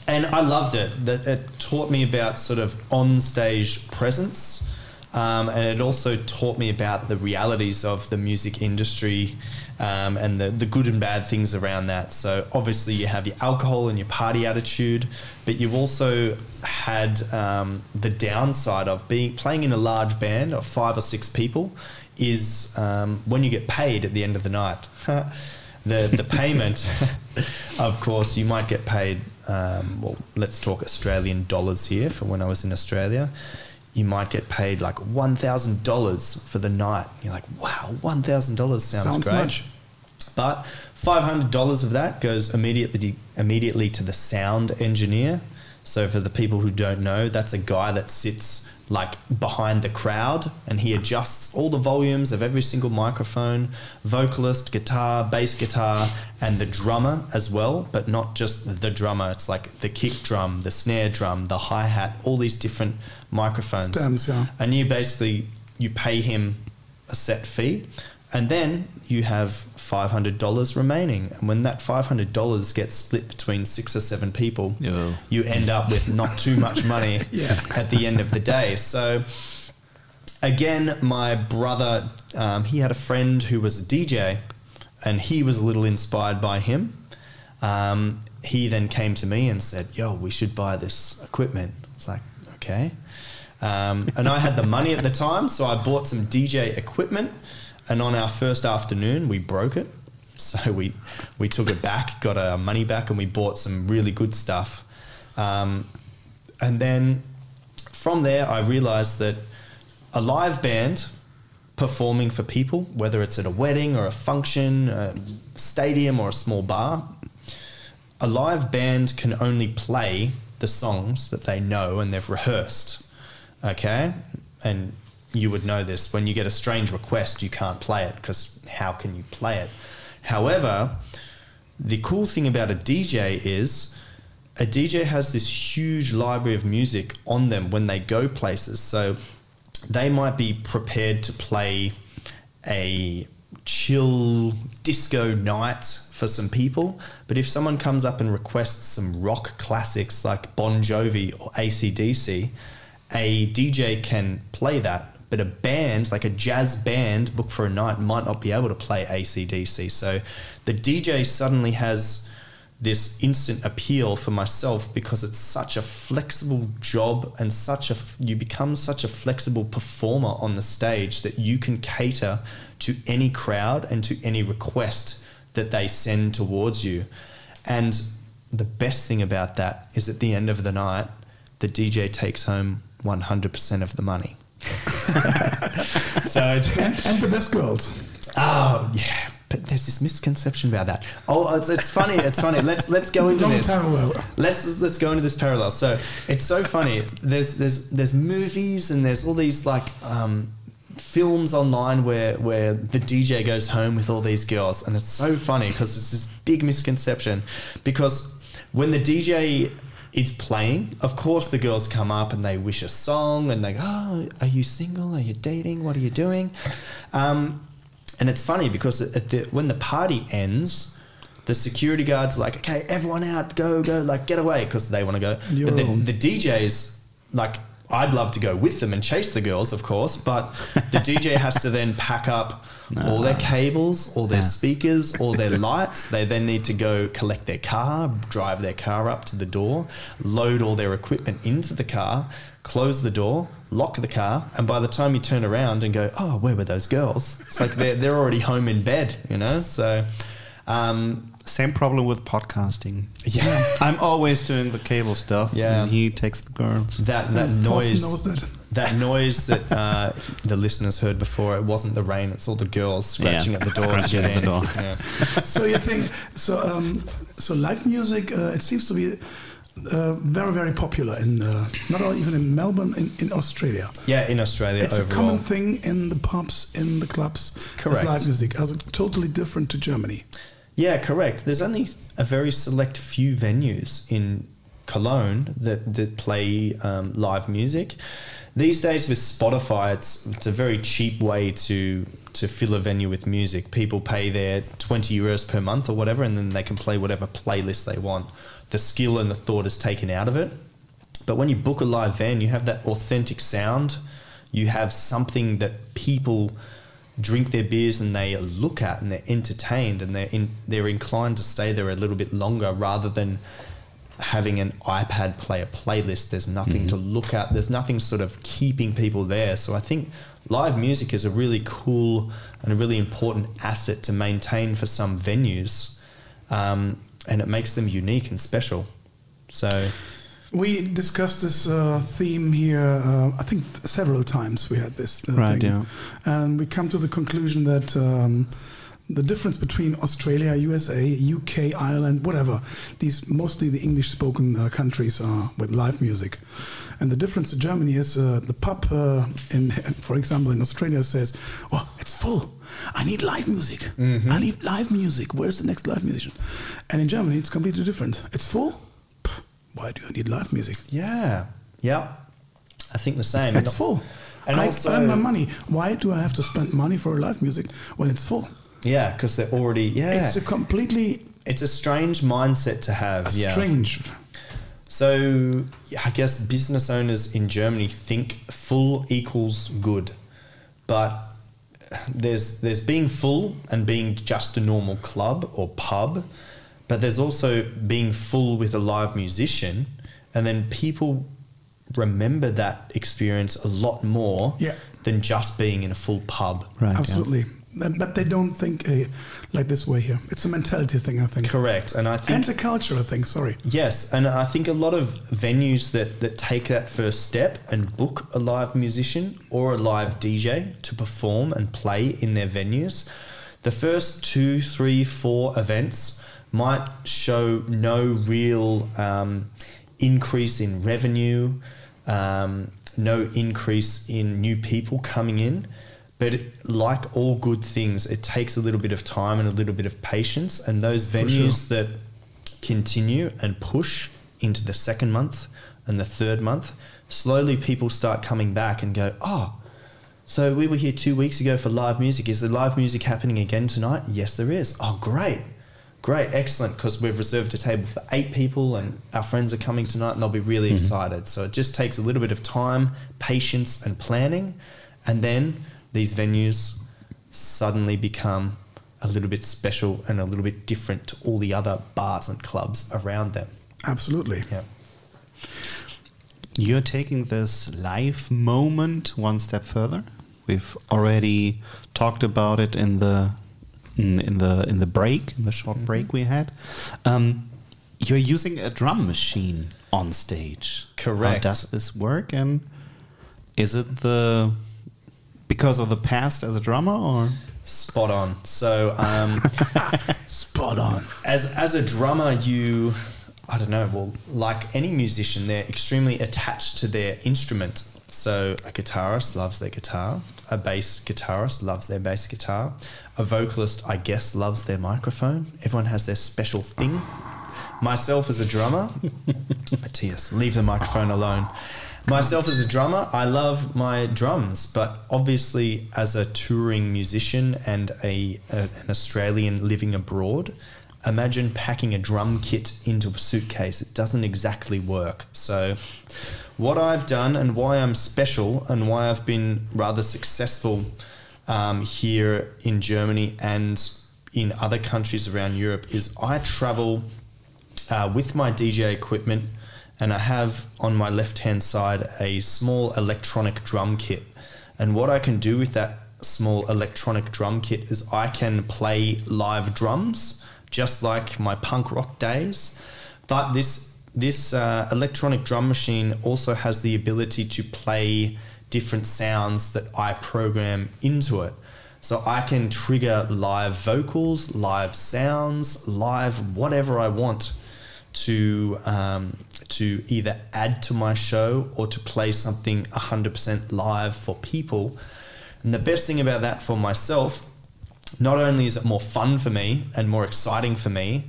and I loved it. That it taught me about sort of on stage presence, um, and it also taught me about the realities of the music industry um, and the, the good and bad things around that. So obviously you have your alcohol and your party attitude, but you also had um, the downside of being playing in a large band of five or six people. Is um, when you get paid at the end of the night. the the payment, of course, you might get paid. Um, well, let's talk Australian dollars here. For when I was in Australia, you might get paid like one thousand dollars for the night. You're like, wow, one thousand dollars sounds, Sounds great. much. But five hundred dollars of that goes immediately immediately to the sound engineer. So for the people who don't know, that's a guy that sits like behind the crowd and he adjusts all the volumes of every single microphone, vocalist, guitar, bass guitar, and the drummer as well, but not just the drummer. It's like the kick drum, the snare drum, the hi hat, all these different microphones. Stems, yeah. And you basically you pay him a set fee, and then you have five hundred dollars remaining. And when that five hundred dollars gets split between six or seven people, Yeah. you end up with not too much money Yeah. at the end of the day. So again, my brother, um, he had a friend who was a DJ, and he was a little inspired by him. Um, he then came to me and said, "Yo, we should buy this equipment." I was like, "Okay." Um, and I had the money at the time, so I bought some DJ equipment. And on our first afternoon, we broke it. So we we took it back, got our money back, and we bought some really good stuff. Um, and then from there, I realized that a live band performing for people, whether it's at a wedding or a function, a stadium or a small bar, a live band can only play the songs that they know and they've rehearsed. Okay? And you would know this. When you get a strange request, you can't play it because how can you play it? However, the cool thing about a DJ is a DJ has this huge library of music on them when they go places. So they might be prepared to play a chill disco night for some people. But if someone comes up and requests some rock classics like Bon Jovi or ACDC, a DJ can play that, but a band, like a jazz band, book for a night, might not be able to play ACDC. So the DJ suddenly has this instant appeal for myself because it's such a flexible job and such a you become such a flexible performer on the stage that you can cater to any crowd and to any request that they send towards you and the best thing about that is at the end of the night the DJ takes home 100% of the money so it's, And, and the best girls. Oh yeah, but there's this misconception about that. Oh, it's, it's funny. It's funny. Let's let's go into Long this. parallel. Let's let's go into this parallel. So it's so funny. There's there's there's movies and there's all these like um, films online where where the DJ goes home with all these girls, and it's so funny because it's this big misconception. Because when the DJ is playing, of course the girls come up and they wish a song and they go, "Oh, are you single? Are you dating? What are you doing?" Um, and it's funny because at the, when the party ends, the security guards are like, okay, everyone out, go, go, like get away because they want to go. You're But the, the DJs, like, I'd love to go with them and chase the girls, of course, but the DJ has to then pack up all their cables, all their Yeah. speakers, all their lights. They then need to go collect their car, drive their car up to the door, load all their equipment into the car, close the door, lock the car, and by the time you turn around and go, oh, where were those girls? It's like they're, they're already home in bed, you know? So, um, Same problem with podcasting. yeah, I'm always doing the cable stuff, Yeah. and he takes the girls. that, that And noise. that. That noise that uh, the listeners heard before, it wasn't the rain, it's all the girls scratching Yeah, at the door. scratching at the door. Yeah. so you think so? Um, so live music, uh, it seems to be uh, very, very popular in uh, not all, even in Melbourne, in, in Australia. Yeah, in Australia It's overall. a common thing in the pubs, in the clubs. as Correct. live music, as totally different to Germany. Yeah, correct. There's only a very select few venues in Cologne that, that play um, live music. These days with Spotify, it's, it's a very cheap way to to fill a venue with music. People pay their 20 euros per month or whatever, and then they can play whatever playlist they want. The skill and the thought is taken out of it. But when you book a live van, you have that authentic sound. You have something that people drink their beers and they look at and they're entertained and they're in, they're inclined to stay there a little bit longer rather than having an iPad play a playlist. There's nothing to look at. There's nothing sort of keeping people there. So I think live music is a really cool and a really important asset to maintain for some venues, um, and it makes them unique and special. So We discussed this uh, theme here. Uh, I think th- several times we had this. Uh, Right, thing. yeah. And we come to the conclusion that um, the difference between Australia, USA, UK, Ireland, whatever, these mostly the English-spoken uh, countries are with live music, and the difference to Germany is uh, the pub, uh, in, for example, in Australia says, "Oh, it's full. I need live music. I need live music. Where's the next live musician?" And in Germany, it's completely different. It's full. Why do I need live music? yeah, yeah, I think the same. It's full. And I also- earn my money. Why do I have to spend money for live music when it's full? Yeah, because they're already yeah. It's a completely It's a strange mindset to have. a yeah. strange. So yeah, I guess business owners in Germany think full equals good, but there's there's being full and being just a normal club or pub, but there's also being full with a live musician, and then people remember that experience a lot more Yeah. than just being in a full pub. Right. Absolutely. But but they don't think uh, like this way here. It's a mentality thing, I think. Correct, and I think And a culture, I think. Sorry. Yes, and I think a lot of venues that, that take that first step and book a live musician or a live DJ to perform and play in their venues, the first two, three, four events might show no real um, increase in revenue, um, no increase in new people coming in. But it, like all good things, it takes a little bit of time and a little bit of patience. And those venues that continue and push into the second month and the third month, slowly people start coming back and go, oh, so we were here two weeks ago for live music. Is the live music happening again tonight? Yes, there is. Oh, great. Great, excellent, because we've reserved a table for eight people and our friends are coming tonight and they'll be really mm-hmm. excited. So it just takes a little bit of time, patience, and planning. And then these venues suddenly become a little bit special and a little bit different to all the other bars and clubs around them. Absolutely. Yeah. You're taking this live moment one step further. We've already talked about it in the in in the in the break, in the short break we had. Um, you're using a drum machine on stage. Correct. How does this work? And is it the because of the past as a drummer, or Spot on. So, um, Spot on. as as a drummer, you, I don't know. Well, like any musician, they're extremely attached to their instrument. So, a guitarist loves their guitar. A bass guitarist loves their bass guitar. A vocalist, I guess, loves their microphone. Everyone has their special thing. Myself as a drummer, Matthias, leave the microphone alone. Myself as a drummer, I love my drums, but obviously, as a touring musician and a, a an Australian living abroad, imagine packing a drum kit into a suitcase. It doesn't exactly work. So, what I've done and why I'm special and why I've been rather successful um, here in Germany and in other countries around Europe is I travel uh, with my DJ equipment, and I have on my left hand side a small electronic drum kit. And what I can do with that small electronic drum kit is I can play live drums, just like my punk rock days. But this this uh, electronic drum machine also has the ability to play different sounds that I program into it. So I can trigger live vocals, live sounds, live whatever I want to um, to either add to my show or to play something 100% live for people. And the best thing about that for myself, not only is it more fun for me and more exciting for me,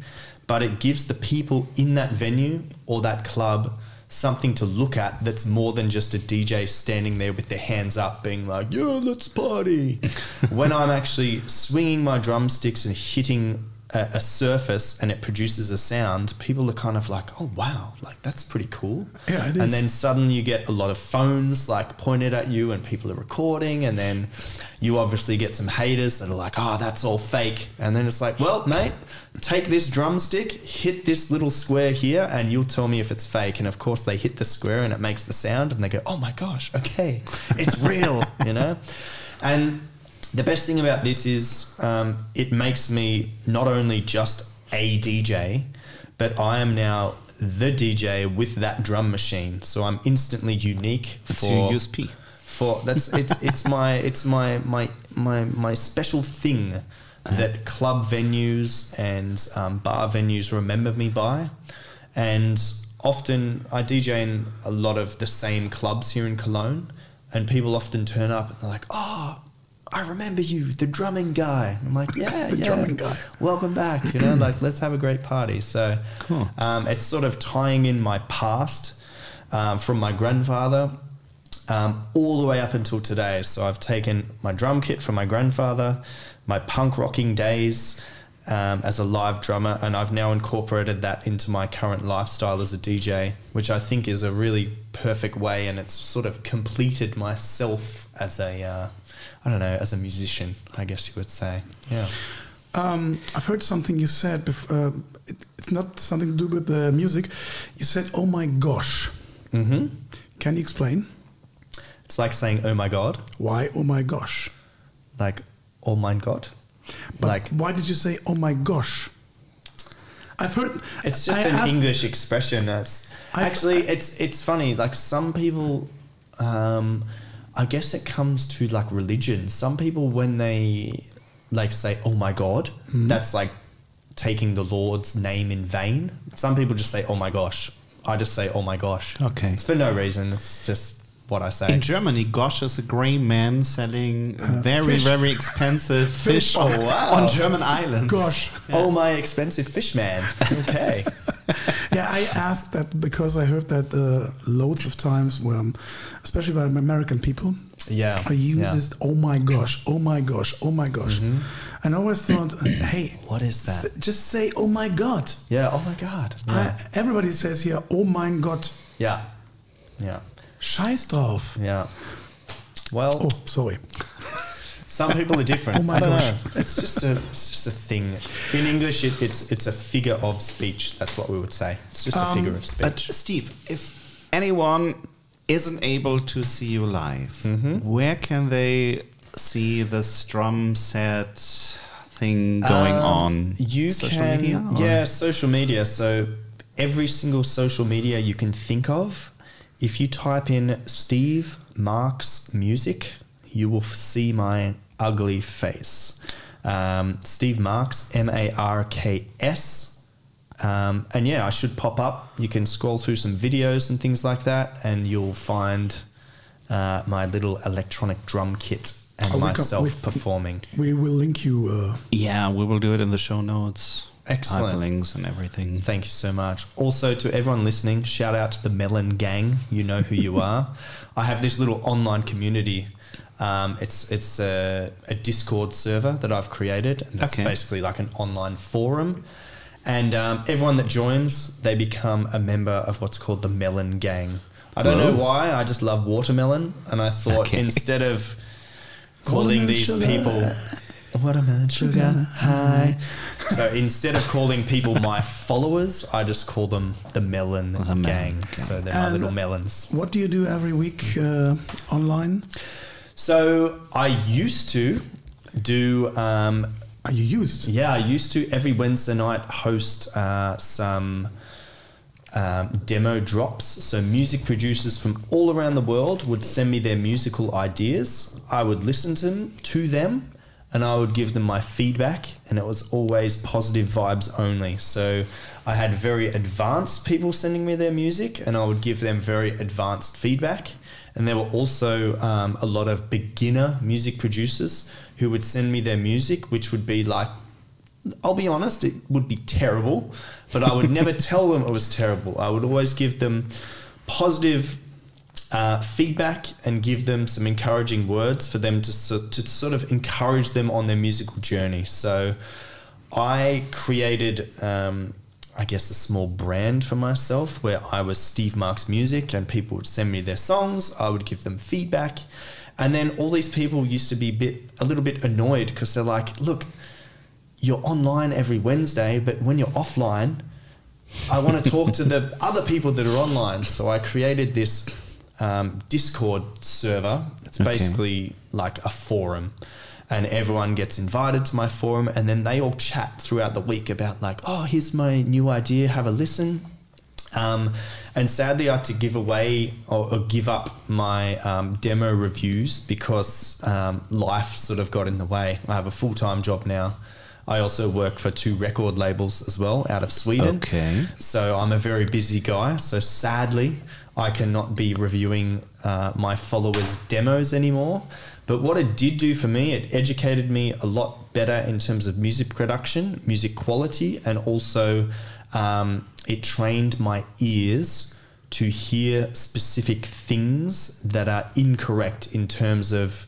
but it gives the people in that venue or that club something to look at that's more than just a DJ standing there with their hands up being like, yeah, let's party. when I'm actually swinging my drumsticks and hitting a, a surface and it produces a sound, people are kind of like, oh, wow, like that's pretty cool. Yeah, it And is. then suddenly you get a lot of phones like pointed at you and people are recording and then you obviously get some haters that are like oh that's all fake and then it's like well mate take this drumstick hit this little square here and you'll tell me if it's fake and of course they hit the square and it makes the sound and they go oh my gosh okay it's real you know and the best thing about this is um, it makes me not only just a DJ, but I am now the DJ with that drum machine. So I'm instantly unique for USP? for that's it's it's my it's my my my my special thing that club venues and um, bar venues remember me by, and often I DJ in a lot of the same clubs here in Cologne, and people often turn up and they're like, oh. I remember you, the drumming guy. I'm like, yeah, The yeah. drumming guy. Welcome back. You know, like let's have a great party. So, Cool. um, it's sort of tying in my past um, from my grandfather um, all the way up until today. So I've taken my drum kit from my grandfather, my punk rocking days um, as a live drummer, and I've now incorporated that into my current lifestyle as a DJ, which I think is a really perfect way, and it's sort of completed myself as a, uh, I don't know, as a musician, I guess you would say. Yeah. Um, I've heard something you said. Bef- uh, it, it's not something to do with the music. You said, "Oh my gosh." Mm-hmm. Can you explain It's like saying, "Oh my God," why? Oh my gosh. like, "Oh my God." But like why did you say, "Oh my gosh"? I've heard. It's just I an English expression. That's I've- actually it's it's funny. Like some people, um, I guess it comes to like religion. Some people when they like say, "Oh my God," Hmm. that's like taking the Lord's name in vain. Some people just say, "Oh my gosh." I just say, "Oh my gosh." Okay. It's for no reason. It's just what I say. In Germany, Gosch is a grey man selling very, fish. very expensive fish, Oh, on, wow. on German islands. Gosch. Oh my expensive fish man. Okay. Yeah, I asked that because I heard that uh, loads of times, well, especially by American people, Yeah. I use yeah. this. Oh my gosh! Oh my gosh! Oh my gosh! And I always thought, hey, Mm-hmm. What is that? just say, oh my god. Yeah. Oh my god. Yeah. I, everybody says here, oh mein Gott, yeah. Yeah. Scheiß drauf. Yeah. Well, Oh, sorry. some people are different. Oh my I don't gosh. know. It's just a it's just a thing. In English, it, it's it's a figure of speech. That's what we would say. It's just a Um, figure of speech. But. Steve, if anyone isn't able to see you live, where can they see the drum set thing going Um, on? You social can, media? or- yeah, social media. So every single social media you can think of, if you type in Steve Marks music, you will see my ugly face. Um, Steve Marks, M A R K S. Um, and yeah, I should pop up. You can scroll through some videos and things like that, and you'll find uh, my little electronic drum kit and Oh, we got- myself we- performing. We will link you. Uh, Yeah, we will do it in the show notes. Excellent. Hyperlinks and everything. Thank you so much. Also, to everyone listening, shout out to the Melon Gang. You know who you are. I have this little online community. Um, it's it's a, a Discord server that I've created, and that's Okay. basically like an online forum. And um, everyone that joins, they become a member of what's called the Melon Gang. I don't know why. I just love watermelon, and I thought Okay. instead of calling these sugar. people watermelon sugar high. So instead of calling people my followers, I just call them the Melon The Melon Gang. Gang. So they're my And- little melons. what do you do every week uh, online? So I used to do, um, Are you used? yeah, I used to every Wednesday night host uh, some um, demo drops. So music producers from all around the world would send me their musical ideas. I would listen to them, to them and I would give them my feedback, and it was always positive vibes only. So I had very advanced people sending me their music, and I would give them very advanced feedback. And there were also um, a lot of beginner music producers who would send me their music, which would be like I'll be honest, it would be terrible, but I would never tell them it was terrible. I would always give them positive uh, feedback and give them some encouraging words for them to, to sort of encourage them on their musical journey. So I created, um, I guess, a small brand for myself where I was Steve Marks Music and people would send me their songs. I would give them feedback. And then all these people used to be a bit, a little bit annoyed because they're like, look, you're online every Wednesday, but when you're offline, I want to talk to the other people that are online. So I created this um, Discord server. It's Okay. basically like a forum, and everyone gets invited to my forum, and then they all chat throughout the week about like, oh, here's my new idea. Have a listen. Um, and sadly, I had to give away or, or give up my um, demo reviews because um, life sort of got in the way. I have a full time job now. I also work for two record labels as well out of Sweden. Okay. So I'm a very busy guy. So sadly, I cannot be reviewing uh, my followers' demos anymore. But what it did do for me, it educated me a lot better in terms of music production, music quality, and also um, it trained my ears to hear specific things that are incorrect in terms of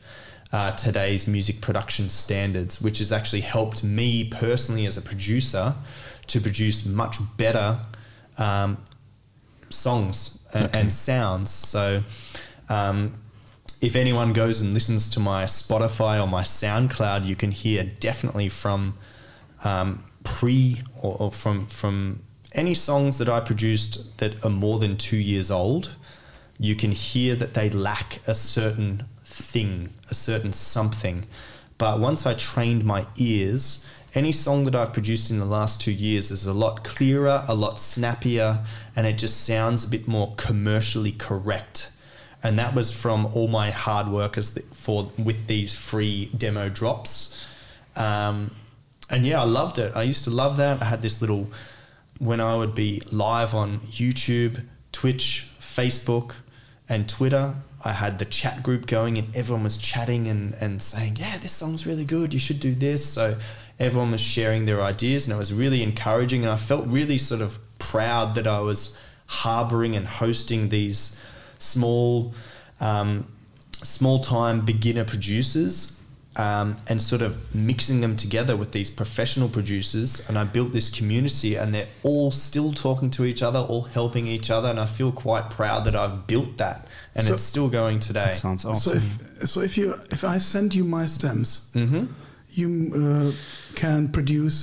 uh, today's music production standards, which has actually helped me personally as a producer to produce much better um, songs and, and sounds. So, um, if anyone goes and listens to my Spotify or my SoundCloud, you can hear definitely from um, pre or, or from from any songs that I produced that are more than two years old. You can hear that they lack a certain thing, a certain something. But once I trained my ears, any song that I've produced in the last two years is a lot clearer, a lot snappier, and it just sounds a bit more commercially correct. And that was from all my hard work as the, for with these free demo drops. Um, and yeah, I loved it. I used to love that. I had this little when I would be live on YouTube, Twitch, Facebook, and Twitter. I had the chat group going, and everyone was chatting and, and saying, Yeah, this song's really good. You should do this. So everyone was sharing their ideas, and it was really encouraging. And I felt really sort of proud that I was harboring and hosting these small um, small time beginner producers um, and sort of mixing them together with these professional producers. And I built this community, and they're all still talking to each other, all helping each other. And I feel quite proud that I've built that, and So- it's still going today. That sounds So awesome. if so, if you if I send you my stems, Mm-hmm. you uh, can produce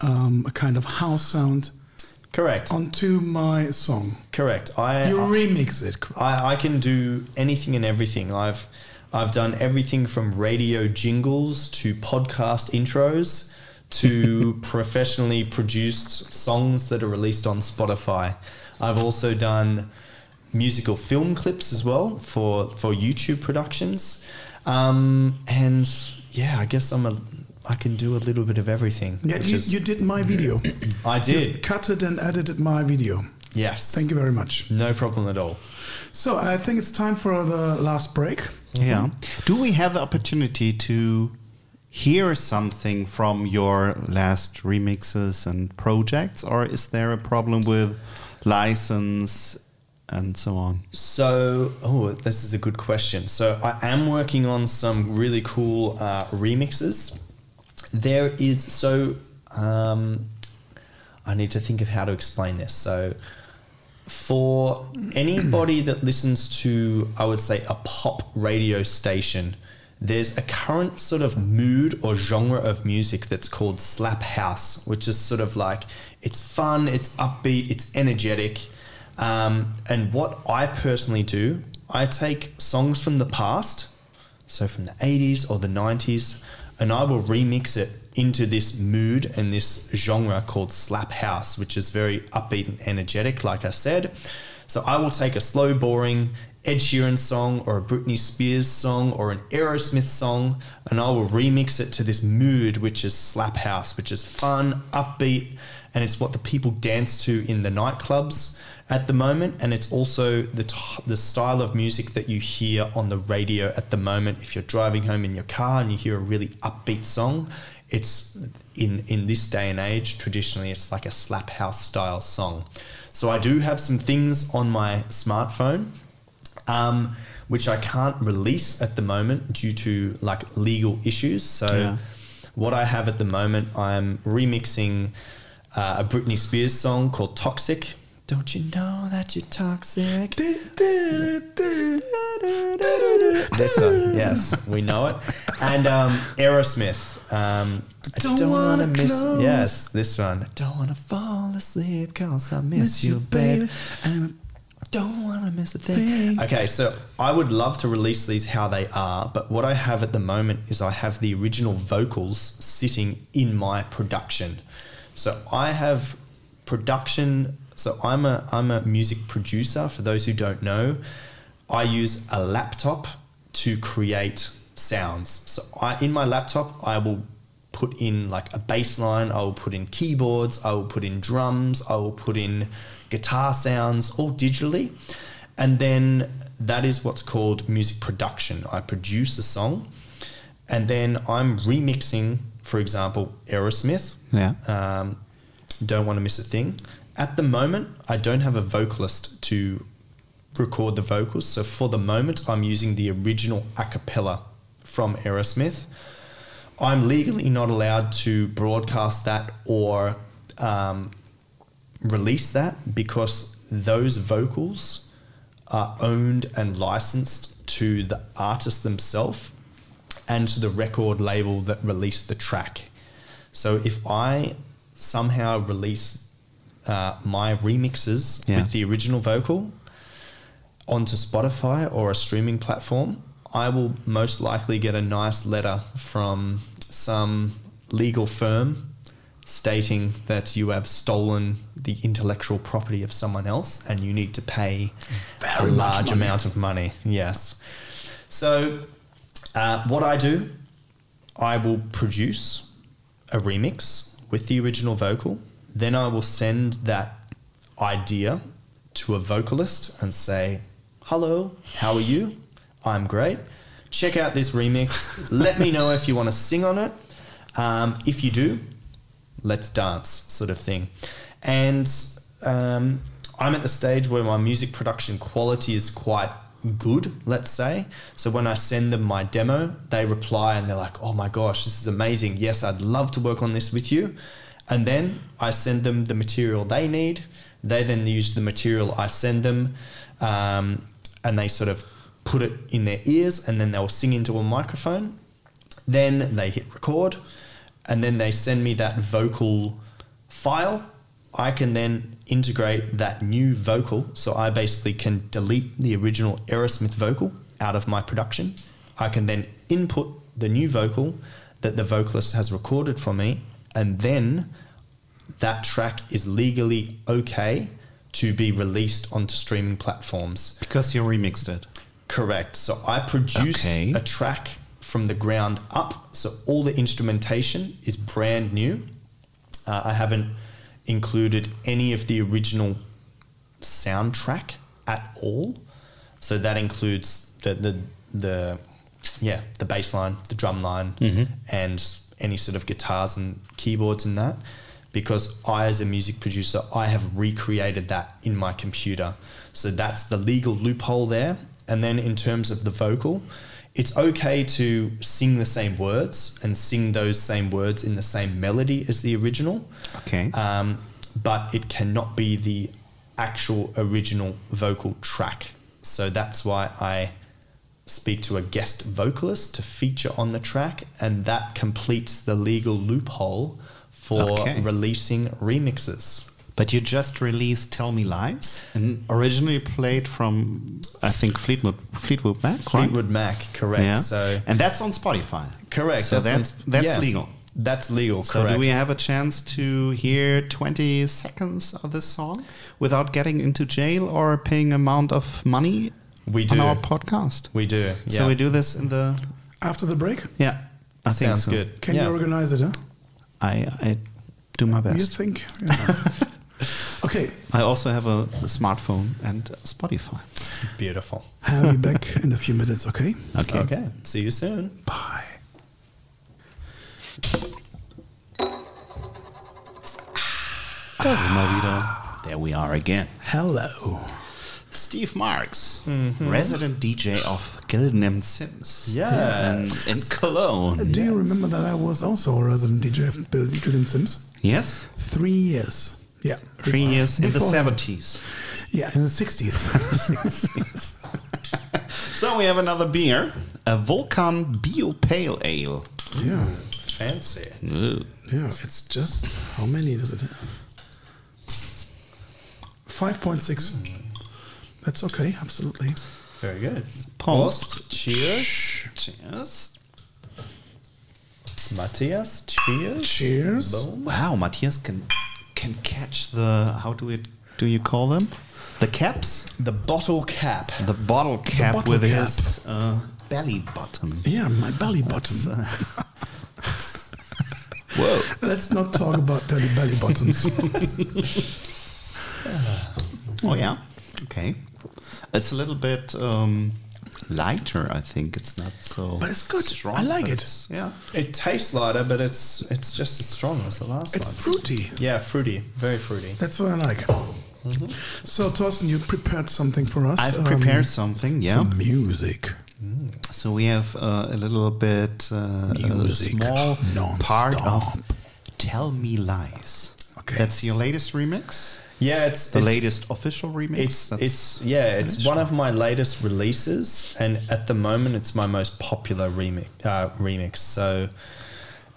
um, a kind of house sound Correct. onto my song. Correct. I You I- remix it. I, I can do anything and everything. I've I've done everything from radio jingles to podcast intros to professionally produced songs that are released on Spotify. I've also done musical film clips as well for for YouTube productions. Um, and yeah, I guess I'm a I can do a little bit of everything. Yeah, you, is- you did my video. I You did. cut it and edited my video. Yes. Thank you very much. No problem at all. So I think it's time for the last break. Yeah. Do we have the opportunity to hear something from your last remixes and projects, or is there a problem with license and so on? So, oh, this is a good question. So, I am working on some really cool uh, remixes. There is so um, I need to think of how to explain this. So, for anybody that listens to, I would say, a pop radio station, there's a current sort of mood or genre of music that's called slap house, which is sort of like it's fun, it's upbeat, it's energetic. Um, and what I personally do, I take songs from the past, so from the 80s or the 90s, and I will remix it into this mood and this genre called slap house, which is very upbeat and energetic, like I said. So I will take a slow, boring Ed Sheeran song or a Britney Spears song or an Aerosmith song, and I will remix it to this mood, which is slap house, which is fun, upbeat, and it's what the people dance to in the nightclubs at the moment, and it's also the t- the style of music that you hear on the radio at the moment. If you're driving home in your car and you hear a really upbeat song, it's in in this day and age. Traditionally, it's like a slap house style song. So I do have some things on my smartphone, um, which I can't release at the moment due to like legal issues. So Yeah. what I have at the moment, I'm remixing uh, a Britney Spears song called Toxic. Don't you know that you're toxic? This one, yes, we know it. And um, Aerosmith. Um, I Don't don't, wanna wanna miss. close. Yes, this one. I don't wanna fall asleep cause I miss, Miss you, babe. And I don't wanna miss a. Thing. Okay, so I would love to release these how they are, but what I have at the moment is I have the original vocals sitting in my production. So I have production. So I'm a I'm a music producer. For those who don't know, I use a laptop to create sounds. So I in my laptop I will put in like a bass line, I will put in keyboards, I will put in drums, I will put in guitar sounds all digitally. And then that is what's called music production. I produce a song and then I'm remixing, for example, Aerosmith. Yeah. Um, don't want to miss a thing. At the moment, I don't have a vocalist to record the vocals. So for the moment, I'm using the original a cappella from Aerosmith. I'm legally not allowed to broadcast that or um, release that because those vocals are owned and licensed to the artist themselves and to the record label that released the track. So if I somehow release uh, my remixes Yeah. with the original vocal onto Spotify or a streaming platform, I will most likely get a nice letter from some legal firm stating that you have stolen the intellectual property of someone else and you need to pay Very a large money. amount of money. Yes. So, uh, what I do, I will produce a remix with the original vocal. Then I will send that idea to a vocalist and say, Hello, how are you? I'm great. Check out this remix. Let me know if you want to sing on it. Um, if you do, let's dance, sort of thing. And um, I'm at the stage where my music production quality is quite good, let's say. So when I send them my demo, they reply and they're like, "Oh my gosh, this is amazing. Yes, I'd love to work on this with you." And then I send them the material they need. They then use the material I send them, um, and they sort of put it in their ears, and then they'll sing into a microphone. Then they hit record, and then they send me that vocal file. I can then integrate that new vocal. So I basically can delete the original Aerosmith vocal out of my production. I can then input the new vocal that the vocalist has recorded for me, and then that track is legally okay to be released onto streaming platforms. Because you remixed it. Correct. So I produced Okay. a track from the ground up. So all the instrumentation is brand new. Uh, I haven't included any of the original soundtrack at all. So that includes the the, the yeah the bass line, the drum line, mm-hmm. and any sort of guitars and keyboards in that. Because I, as a music producer, I have recreated that in my computer. So that's the legal loophole there. And then in terms of the vocal, it's okay to sing the same words and sing those same words in the same melody as the original. Okay. Um, but it cannot be the actual original vocal track. So that's why I speak to a guest vocalist to feature on the track, and that completes the legal loophole for Okay. releasing remixes. But you just released "Tell Me Lies," and originally played from I think Fleetwood Fleetwood Mac, right? Fleetwood Mac, correct. Yeah. So and that's on Spotify. correct. So that's on- that's yeah. legal. That's legal. So correct. do we have a chance to hear 20 seconds of this song without getting into jail or paying amount of money We on our podcast? We do. Yeah. So we do this in the After the break, yeah. I think Sounds so. good. can yeah. you organize it? Huh? I I do my best. You think? Yeah. okay, I also have a, a smartphone and Spotify. Beautiful. have you back in a few minutes. Okay, Okay. Okay. See you soon. bye. Da sind wir wieder. There we are again. Hello. Steve Marks, mm-hmm. resident DJ of Gilden im Zims. Yes. In, in Cologne. Do you remember that I was also a resident DJ of Bill Gilliam Sims? Yes? Three years. Yeah. Three years in the 70s. Yeah, in the 60s. So we have another beer, a Vulcan Bio Pale Ale. yeah. Fancy. Ooh. Yeah, it's just how many does it have? Five point six. That's okay, absolutely. Very good. Post. Cheers. Cheers. Matthias, cheers. Cheers. Boom. Wow, Matthias can can catch the how do it do you call them? The caps? The bottle cap. The bottle cap bottle with cap. his uh, belly button. Yeah, my belly button. Whoa. Let's not talk about dirty belly buttons. Oh yeah. Okay. It's a little bit um, lighter, I think. It's not so But it's good. strong. I like it. Yeah. It tastes lighter, but it's it's just as strong as the last it's one. fruity. Yeah, fruity. Very fruity. That's what I like. So, Torsten, you prepared something for us. I've um, prepared something, yeah. some music. So we have uh, a little bit uh, a Music, small part of "Tell Me Lies." Okay. That's your latest remix, Yeah, it's the it's, latest official remix. It's That's it's yeah, it's one of my latest releases, and at the moment, it's my most popular remix. Uh, remix. So,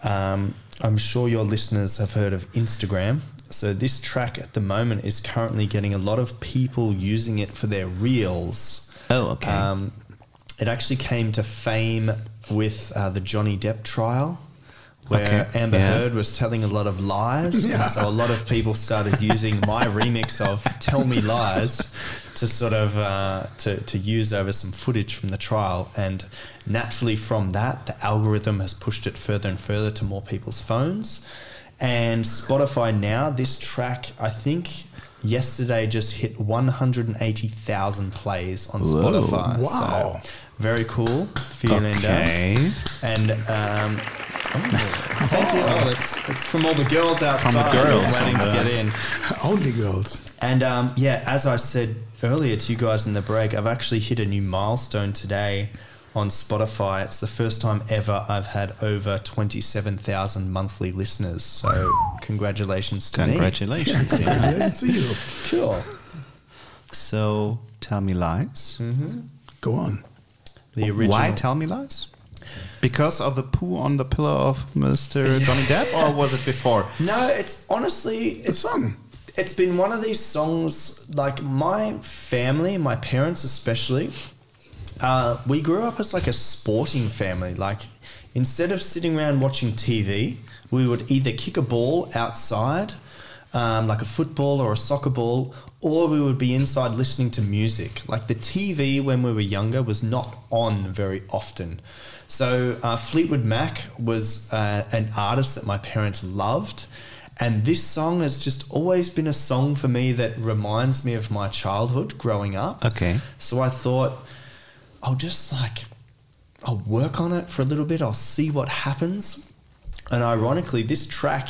um, I'm sure your listeners have heard of Instagram. So this track at the moment is currently getting a lot of people using it for their reels. Oh, okay. Um, it actually came to fame with uh, the Johnny Depp trial, where Okay, Amber yeah. Heard was telling a lot of lies, and so a lot of people started using my remix of "Tell Me Lies" to sort of uh, to to use over some footage from the trial, and naturally from that, the algorithm has pushed it further and further to more people's phones, and Spotify now this track I think. Yesterday just hit 180,000 plays on Whoa. Spotify. Wow. So very cool. Feeling okay. And um, Thank you. Oh, it's, it's from all the girls outside girls waiting on to get in. Only girls. And um, yeah, as I said earlier to you guys in the break, I've actually hit a new milestone today on Spotify. It's the first time ever I've had over 27,000 monthly listeners. So congratulations to me. Congratulations. yeah. Congratulations to you. Sure. So tell me lies. Go on. The original. Why tell me lies? Because of the poo on the pillow of Mr. Johnny Depp, or was it before? No, it's honestly it's song. It's been one of these songs. Like my family, my parents especially, uh, we grew up as like a sporting family. Like instead of sitting around watching TV, we would either kick a ball outside, um, like a football or a soccer ball, or we would be inside listening to music. Like the TV when we were younger was not on very often. So uh, Fleetwood Mac was uh, an artist that my parents loved. And this song has just always been a song for me that reminds me of my childhood growing up. Okay. So I thought, I'll just like, I'll work on it for a little bit. I'll see what happens. And ironically, this track,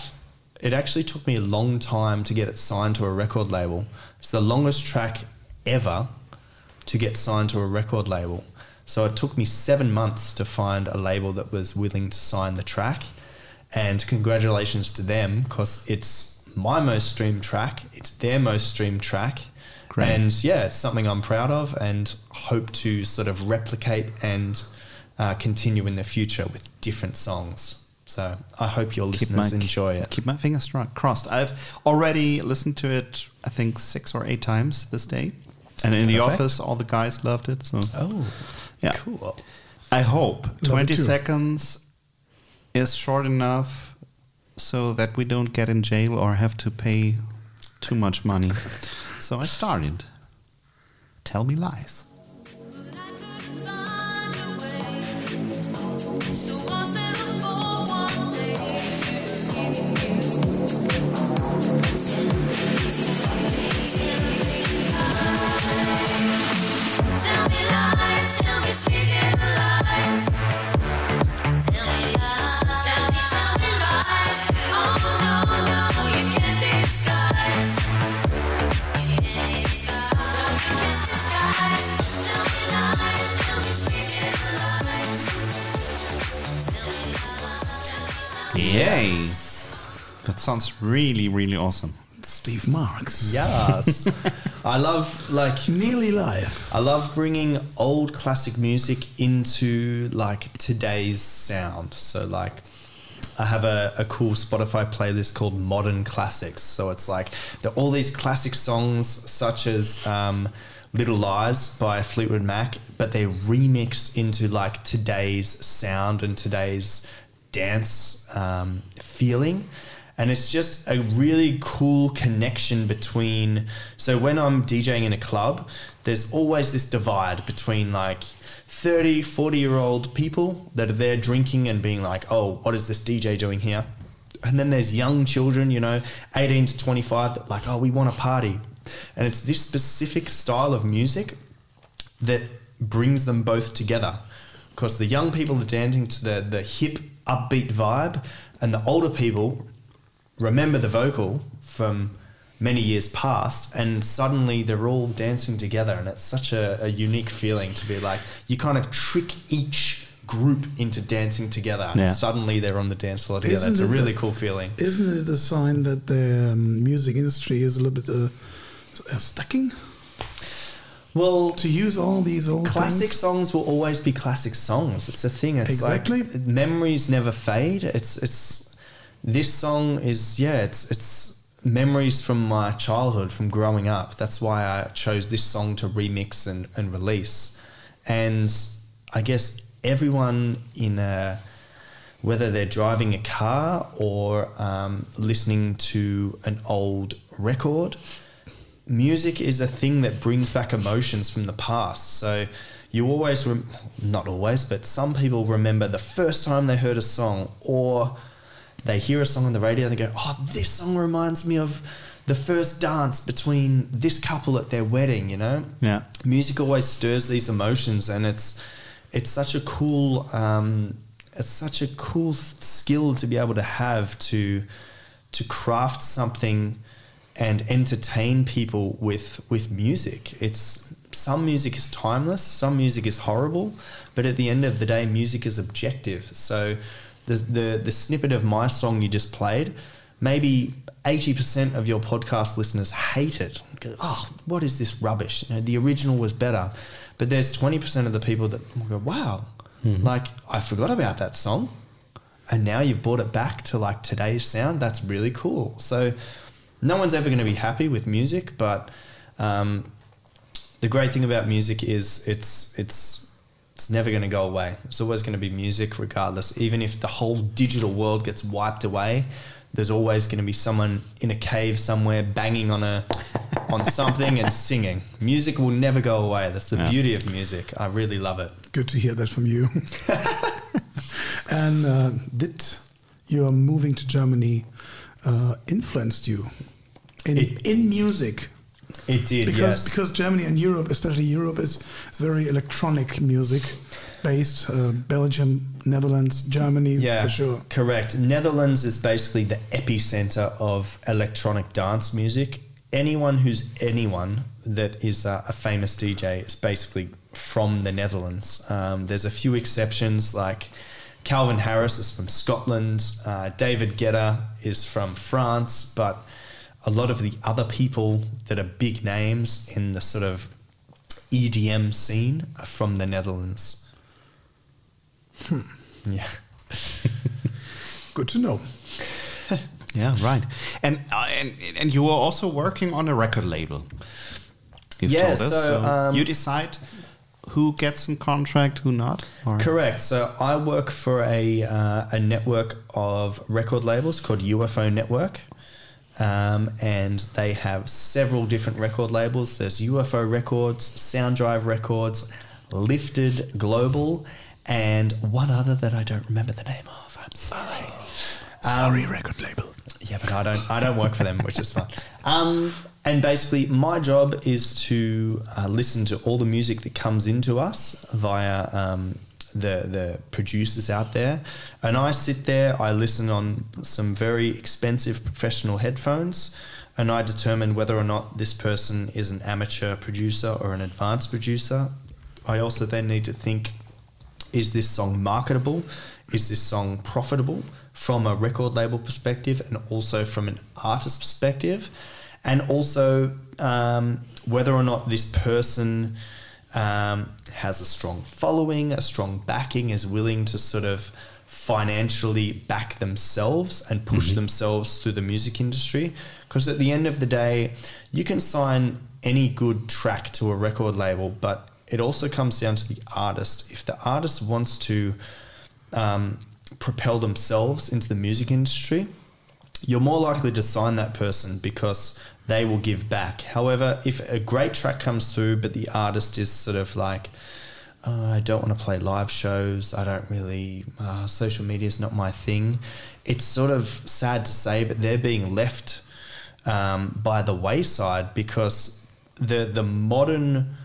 it actually took me a long time to get it signed to a record label. It's the longest track ever to get signed to a record label. So it took me seven months to find a label that was willing to sign the track. And congratulations to them because it's my most streamed track, it's their most streamed track. Great. And yeah, it's something I'm proud of and hope to sort of replicate and uh, continue in the future with different songs. So I hope your listeners enjoy it. Keep my fingers crossed. I've already listened to it, I think, six or eight times this day. And in the office, all the guys loved it. So Oh, Yeah. cool. I hope it 20 too. seconds is short enough so that we don't get in jail or have to pay too much money. so I started. Tell me lies. Sounds really, really awesome. Steve Marks. Yes. I love like Nearly live. I love bringing old classic music into like today's sound. So like I have a, a cool Spotify playlist called Modern Classics. So it's like the, all these classic songs such as um, Little Lies by Fleetwood Mac, but they're remixed into like today's sound and today's dance um, feeling. And it's just a really cool connection between. So when I'm DJing in a club, there's always this divide between like 30, 40 year old people that are there drinking and being like, oh, what is this DJ doing here? And then there's young children, you know, 18 to 25 that like, oh, we want to party. And it's this specific style of music that brings them both together. Because the young people are dancing to the, the hip, upbeat vibe, and the older people remember the vocal from many years past, and suddenly they're all dancing together. And it's such a, a unique feeling to be like, you kind of trick each group into dancing together, and Yeah. suddenly they're on the dance floor together. Isn't it's a it really the- cool feeling. Isn't it a sign that the um, music industry is a little bit uh, s- uh, stacking Well, to use all these old classic things? songs will always be classic songs. It's a thing. It's Exactly. like memories never fade. It's it's this song is yeah. It's it's memories from my childhood, from growing up. That's why I chose this song to remix and, and release. And I guess everyone in a whether they're driving a car or um, listening to an old record, music is a thing that brings back emotions from the past. So you always, rem- not always, but some people remember the first time they heard a song or they hear a song on the radio and they go, oh, this song reminds me of the first dance between this couple at their wedding, you know? Yeah. Music always stirs these emotions and it's, it's such a cool um, it's such a cool skill to be able to have to to craft something and entertain people with with music. It's some music is timeless, some music is horrible, but at the end of the day, music is objective. So the the, the snippet of my song you just played, maybe eighty percent of your podcast listeners hate it. Go, oh, what is this rubbish? You know, the original was better. But there's twenty percent of the people that go, wow, like I forgot about that song and now you've brought it back to like today's sound that's really cool so no one's ever going to be happy with music but um, the great thing about music is it's it's it's never going to go away it's always going to be music regardless even if the whole digital world gets wiped away there's always going to be someone in a cave somewhere banging on a on something and singing music will never go away that's the Yeah. beauty of music i really love it Good to hear that from you. and uh, did your moving to Germany uh, influenced you in, It- in music? It did Because yes because Germany and Europe, especially Europe, is, is very electronic music based. Uh, Belgium, Netherlands, Germany, Yeah, for sure. correct. Netherlands is basically the epicenter of electronic dance music. Anyone who's anyone that is a, a famous DJ is basically from the Netherlands. Um, there's a few exceptions, like Calvin Harris is from Scotland, uh, David Guetta is from France, but a lot of the other people that are big names in the sort of EDM scene are from the Netherlands. Yeah. Good to know. Yeah, right. And uh, and and you were also working on a record label. You've Yeah, told us. so, um, you decide who gets in contract, who not. Or? Correct. So I work for a uh, a network of record labels called UFO Network, um, and they have several different record labels. There's UFO Records, Sound Drive Records, Lifted Global, and one other that I don't remember the name of. I'm sorry. Sorry, record label. Yeah, but I don't. I don't work for them, which is fine. Um, and basically, my job is to uh, listen to all the music that comes into us via um, the the producers out there, and I sit there. I listen on some very expensive professional headphones, and I determine whether or not this person is an amateur producer or an advanced producer. I also then need to think is this song marketable? Is this song profitable from a record label perspective and also from an artist perspective? And also um, whether or not this person um, has a strong following, a strong backing, is willing to sort of financially back themselves and push themselves through the music industry. Because at the end of the day, you can sign any good track to a record label, but it also comes down to the artist. If the artist wants to um, propel themselves into the music industry, you're more likely to sign that person because they will give back. However, if a great track comes through, but the artist is sort of like, oh, I don't want to play live shows, I don't really, uh, social media is not my thing, it's sort of sad to say, but they're being left um, by the wayside because the, the modern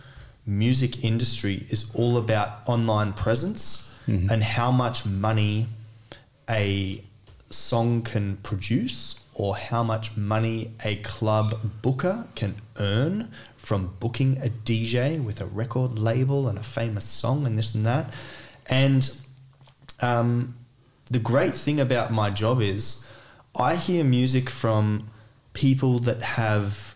music industry is all about online presence and how much money a song can produce or how much money a club booker can earn from booking a DJ with a record label and a famous song and this and that. And um, the great thing about my job is I hear music from people that have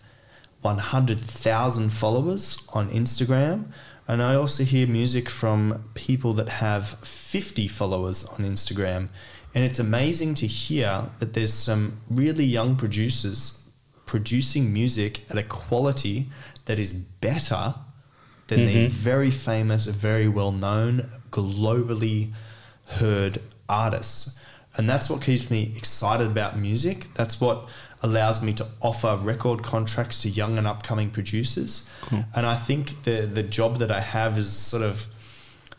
100,000 followers on Instagram. And I also hear music from people that have 50 followers on Instagram. And it's amazing to hear that there's some really young producers producing music at a quality that is better than these mm-hmm. very famous, very well known, globally heard artists. And that's what keeps me excited about music. That's what allows me to offer record contracts to young and upcoming producers. And I think the the job that I have is sort of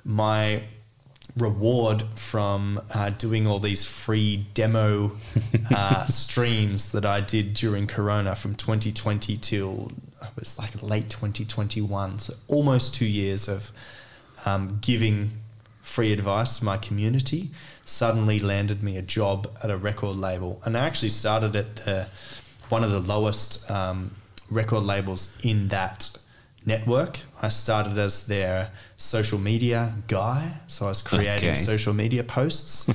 my reward from uh, doing all these free demo uh, streams that I did during Corona from 2020 till it was like late 2021. So almost two years of um, giving free advice to my community suddenly landed me a job at a record label. And I actually started at the, one of the lowest um, record labels in that network. I started as their social media guy. So I was creating Okay. social media posts.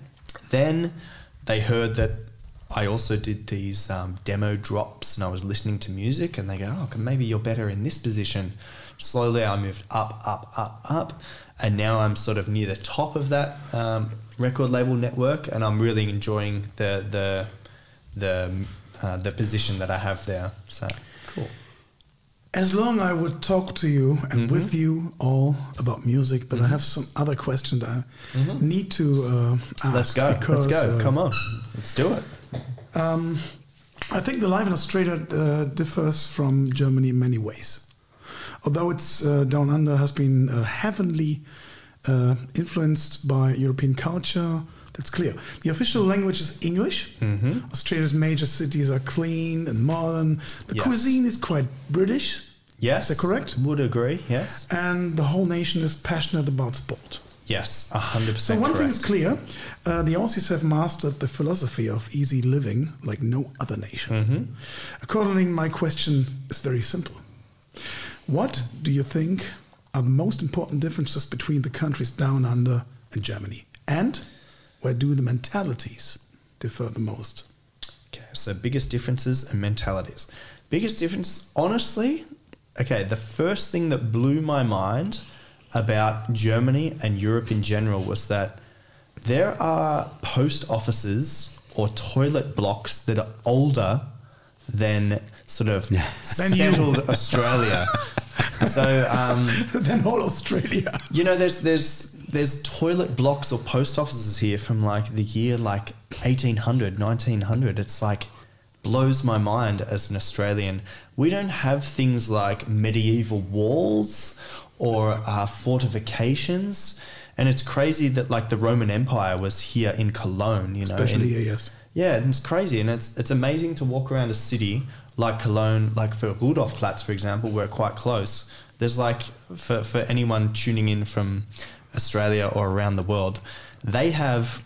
then they heard that I also did these um, demo drops and I was listening to music and they go, oh, maybe you're better in this position. Slowly I moved up, up, up, up. And now I'm sort of near the top of that um, record label network and I'm really enjoying the, the, the, uh, the position that I have there. So cool. As long I would talk to you and with you all about music, but I have some other questions I need to uh, ask. Let's go. because, Let's go. uh, Come on. Let's do it. Um, I think the life in Australia uh, differs from Germany in many ways. Although it's uh, down under has been uh, heavily uh, influenced by European culture, that's clear. The official language is English. Mm-hmm. Australia's major cities are clean and modern. The Yes. cuisine is quite British, Yes. Is that correct? Would agree. Yes. and the whole nation is passionate about sport. Yes. A hundred So percent one thing is clear: uh, the Aussies have mastered the philosophy of easy living like no other nation. Mm-hmm. Accordingly, my question is very simple: What do you think are the most important differences between the countries down under and Germany, and where do the mentalities differ the most? Okay, so biggest differences and mentalities. Biggest difference, honestly, okay, the first thing that blew my mind about Germany and Europe in general was that there are post offices or toilet blocks that are older than sort of settled Australia. So, um, then whole Australia. you know, there's there's there's toilet blocks or post offices here from like the year like 1800, 1900. It's like blows my mind as an Australian. We don't have things like medieval walls or uh, fortifications, and it's crazy that like the Roman Empire was here in Cologne. You know, Especially here, yes. yeah, and it's crazy, and it's it's amazing to walk around a city like Cologne, like for Rudolfplatz, for example, we're quite close. There's like for for anyone tuning in from Australia or around the world, they have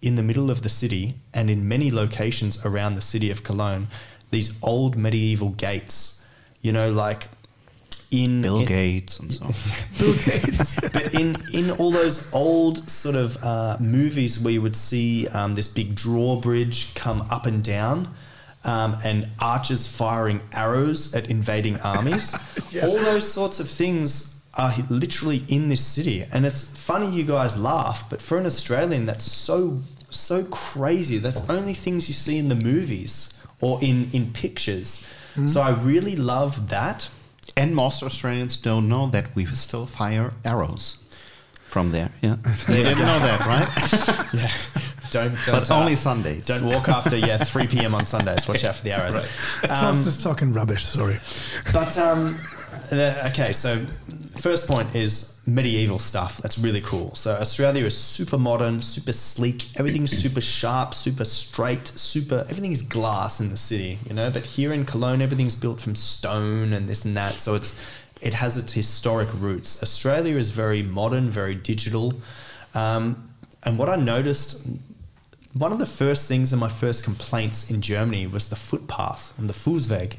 in the middle of the city and in many locations around the city of Cologne these old medieval gates. You know, like in Bill in- Gates and so on. Bill Gates. but in in all those old sort of uh, movies where you would see um, this big drawbridge come up and down. Um, and archers firing arrows at invading armies. All those sorts of things are literally in this city, and it's funny you guys laugh, but for an Australian, that's so so crazy. That's only things you see in the movies or in in pictures. So I really love that. And most Australians don't know that we still fire arrows from there. Yeah, they didn't know that, right? Yeah. Don't, don't But only Sundays. Don't walk after yeah 3 p.m. on Sundays. Watch out for the arrows. Thomas is talking rubbish. Sorry. But um, uh, okay, so first point is medieval stuff. That's really cool. So Australia is super modern, super sleek. Everything's super sharp, super straight, super. Everything is glass in the city, you know. But here in Cologne, everything's built from stone and this and that. So it's it has its historic roots. Australia is very modern, very digital. Um, and what I noticed one of the first things and my first complaints in Germany was the footpath and the Fußweg.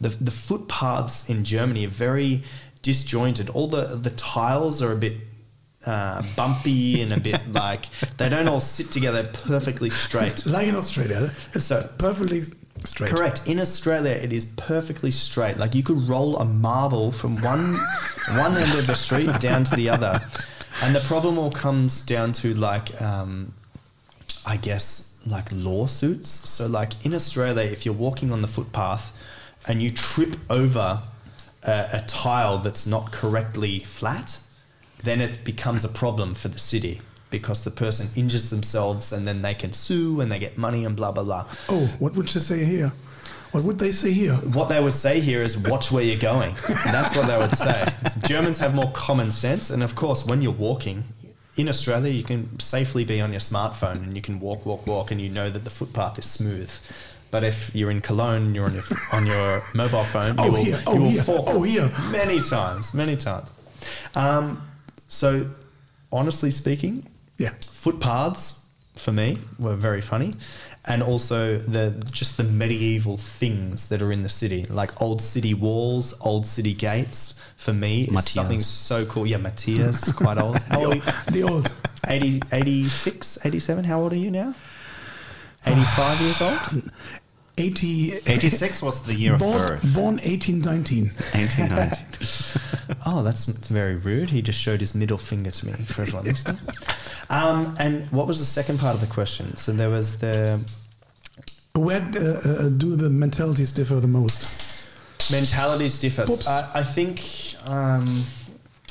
The, the footpaths in Germany are very disjointed. All the, the tiles are a bit uh, bumpy and a bit like they don't all sit together perfectly straight. Like in Australia, it's So- perfectly straight. Correct. In Australia, it is perfectly straight. Like you could roll a marble from one one end of the street down to the other, and the problem all comes down to like, um, I guess, like lawsuits. So, like in Australia, if you're walking on the footpath and you trip over a, a tile that's not correctly flat, then it becomes a problem for the city because the person injures themselves and then they can sue and they get money and blah blah blah. Oh, what would you say here? What would they say here? What they would say here is watch where you're going. That's what they would say. Germans have more common sense, and of course, when you're walking in Australia, you can safely be on your smartphone and you can walk, walk, walk, and you know that the footpath is smooth. But if you're in Cologne you're on your on your mobile phone, you Oh, will, here. you Oh, will here. fall Oh, here. many times, many times. Um, so honestly speaking, Yeah. footpaths for me were very funny and also the just the medieval things that are in the city like old city walls old city gates for me is something so cool yeah matthias quite old how The old old, the old. 80, 86 87 how old are you now 85 years old 80, 86 was the year of birth. born 1819. 1890. Oh, that's, that's very rude. He just showed his middle finger to me for everyone listening. Um, and what was the second part of the question? So there was the Where uh, uh, do the mentalities differ the most? mentalities differ. I, I think um,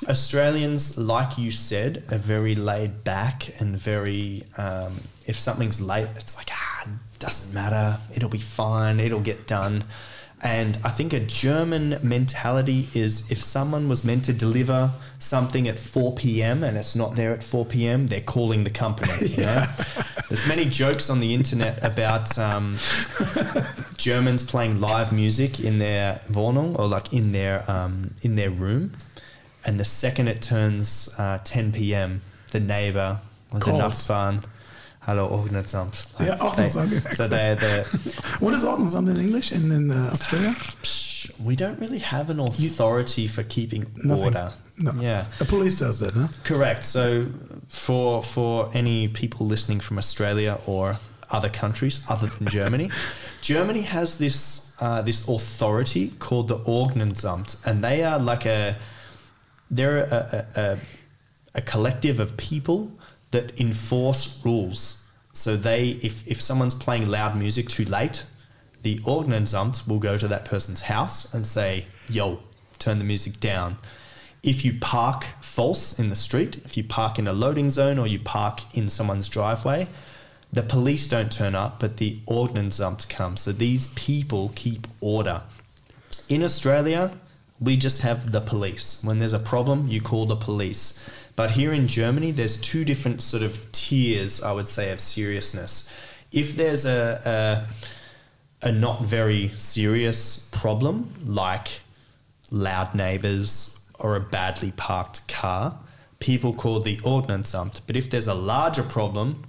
Australians, like you said, are very laid back and very. Um, if something's late, it's like ah, doesn't matter. It'll be fine. It'll get done. And I think a German mentality is if someone was meant to deliver something at 4 p.m. and it's not there at 4 p.m., they're calling the company. You know? There's many jokes on the internet about um, Germans playing live music in their Wohnung or like in their um, in their room, and the second it turns uh, 10 p.m., the neighbor the. Nachbarn, hello Ordnungsamt. Like Yeah, Ordnungsamt, they- So they're, they're What is Ordnungsamt in English in, in uh, Australia? We don't really have an authority for keeping Nothing. order. No. Yeah. The police does that, huh? Correct. So, for for any people listening from Australia or other countries other than Germany, Germany has this uh, this authority called the Ordnungsamt, and they are like a they're a, a, a, a collective of people that enforce rules. So they, if if someone's playing loud music too late, the Ordnungsamt will go to that person's house and say, "Yo, turn the music down." If you park false in the street, if you park in a loading zone or you park in someone's driveway, the police don't turn up, but the Ordnungsamt comes. So these people keep order. In Australia, we just have the police. When there's a problem, you call the police. But here in Germany, there's two different sort of tiers, I would say, of seriousness. If there's a, a, a not very serious problem, like loud neighbors or a badly parked car, people call the Ordnungsamt. But if there's a larger problem,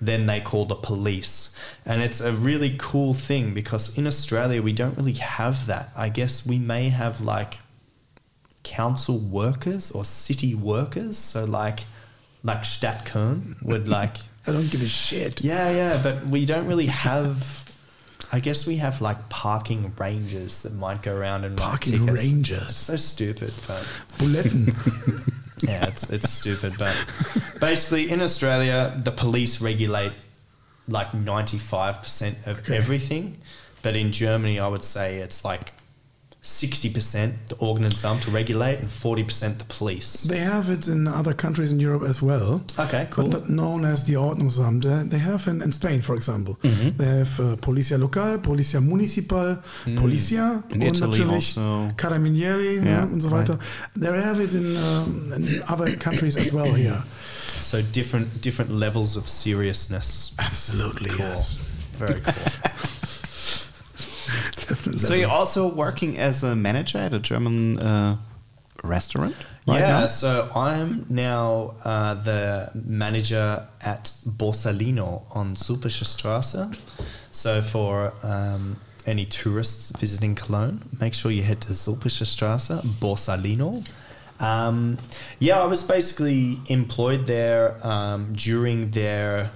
then they call the police. And it's a really cool thing because in Australia, we don't really have that. I guess we may have like council workers or city workers. So, like, like Stadtkern would like. I don't give a shit. Yeah, yeah, but we don't really have. I guess we have like parking rangers that might go around and Parking tickets. rangers. It's so stupid, but yeah, it's it's stupid. But basically, in Australia, the police regulate like ninety five percent of Okay. everything, but in Germany, I would say it's like sixty percent the Ordnungsamt to regulate and forty percent the police. they have it in other countries in Europe as well. Okay, cool. But not known as the Ordnungsamt. They have in, in Spain, for example. Mm-hmm. They have uh, Policia Local, Policia Municipal, Mm. Policia In und Italy natürlich also. Carabinieri Yeah, ne, und so weiter. They have it in, um, in other countries as well here. So different different levels of seriousness. Absolutely, Cool. yes. Very cool. Definitely. So you're also working as a manager at a German uh, restaurant? right yeah, now? so I'm now uh, the manager at Borsalino on Zülpicher Straße. So for um, any tourists visiting Cologne, make sure you head to Zülpicher Straße, Borsalino. Um, yeah, I was basically employed there um, during their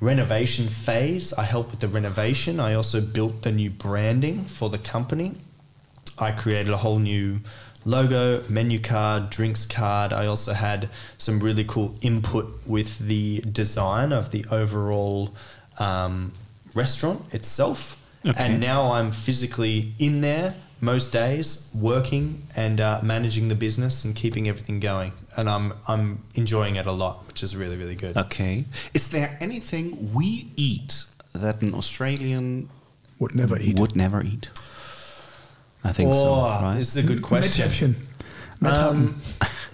renovation phase. I helped with the renovation. I also built the new branding for the company. I created a whole new logo, menu card, drinks card. I also had some really cool input with the design of the overall um, restaurant itself. Okay. And now I'm physically in there most days, working and uh, managing the business and keeping everything going. And I'm I'm enjoying it a lot, which is really really good. Okay. Is there anything we eat that an Australian Would never eat. would never eat? I think so, Oh, right? This is a good question. Mettjäppchen. Um,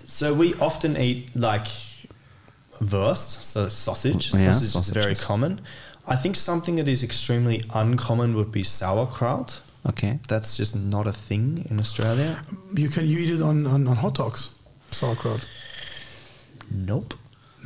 so we often eat like wurst, so sausage. Yeah, sausage is very common. I think something that is extremely uncommon would be sauerkraut. Okay. That's just not a thing in Australia. you can you eat it on, on, on hot dogs, sauerkraut. Nope.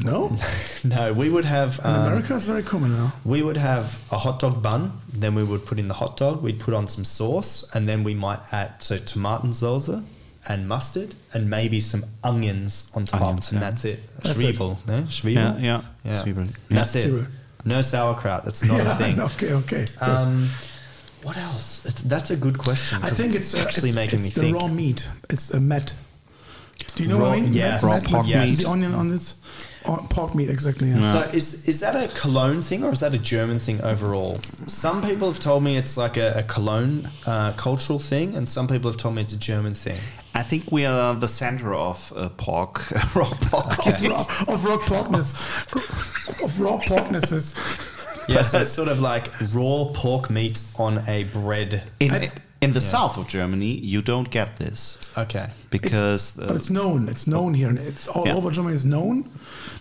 No, No, we would have. in um, America it's very common now. We would have a hot dog bun, then we would put in the hot dog, we'd put on some sauce, and then we might add so tomato Tomatensoße and mustard and maybe some onions on top, Onions, and yeah. that's it. That's Zwiebel, no? Zwiebel? Yeah, yeah. Yeah. Zwiebel. That's it. No sauerkraut. That's not a thing. okay, okay. good. Um, what else? It's, that's a good question. I 'cause think it's, uh, actually it's, making it's me the think. raw meat. It's a met. Do you know Raw- what I mean? yes. Raw pork with meat. The onion on it. Oh, pork meat, exactly. Yeah. So is is that a Cologne thing or is that a German thing overall? Some people have told me it's like a, a Cologne uh, cultural thing, and some people have told me it's a German thing. I think we are the center of uh, pork, raw pork. Of raw, of raw porkness, of raw porknesses. Yeah, so it's sort of like raw pork meat on a bread. In, I- in the south of Germany, you don't get this Okay. because But uh, it's known. It's known here, and it's all Yeah. over Germany. It's known,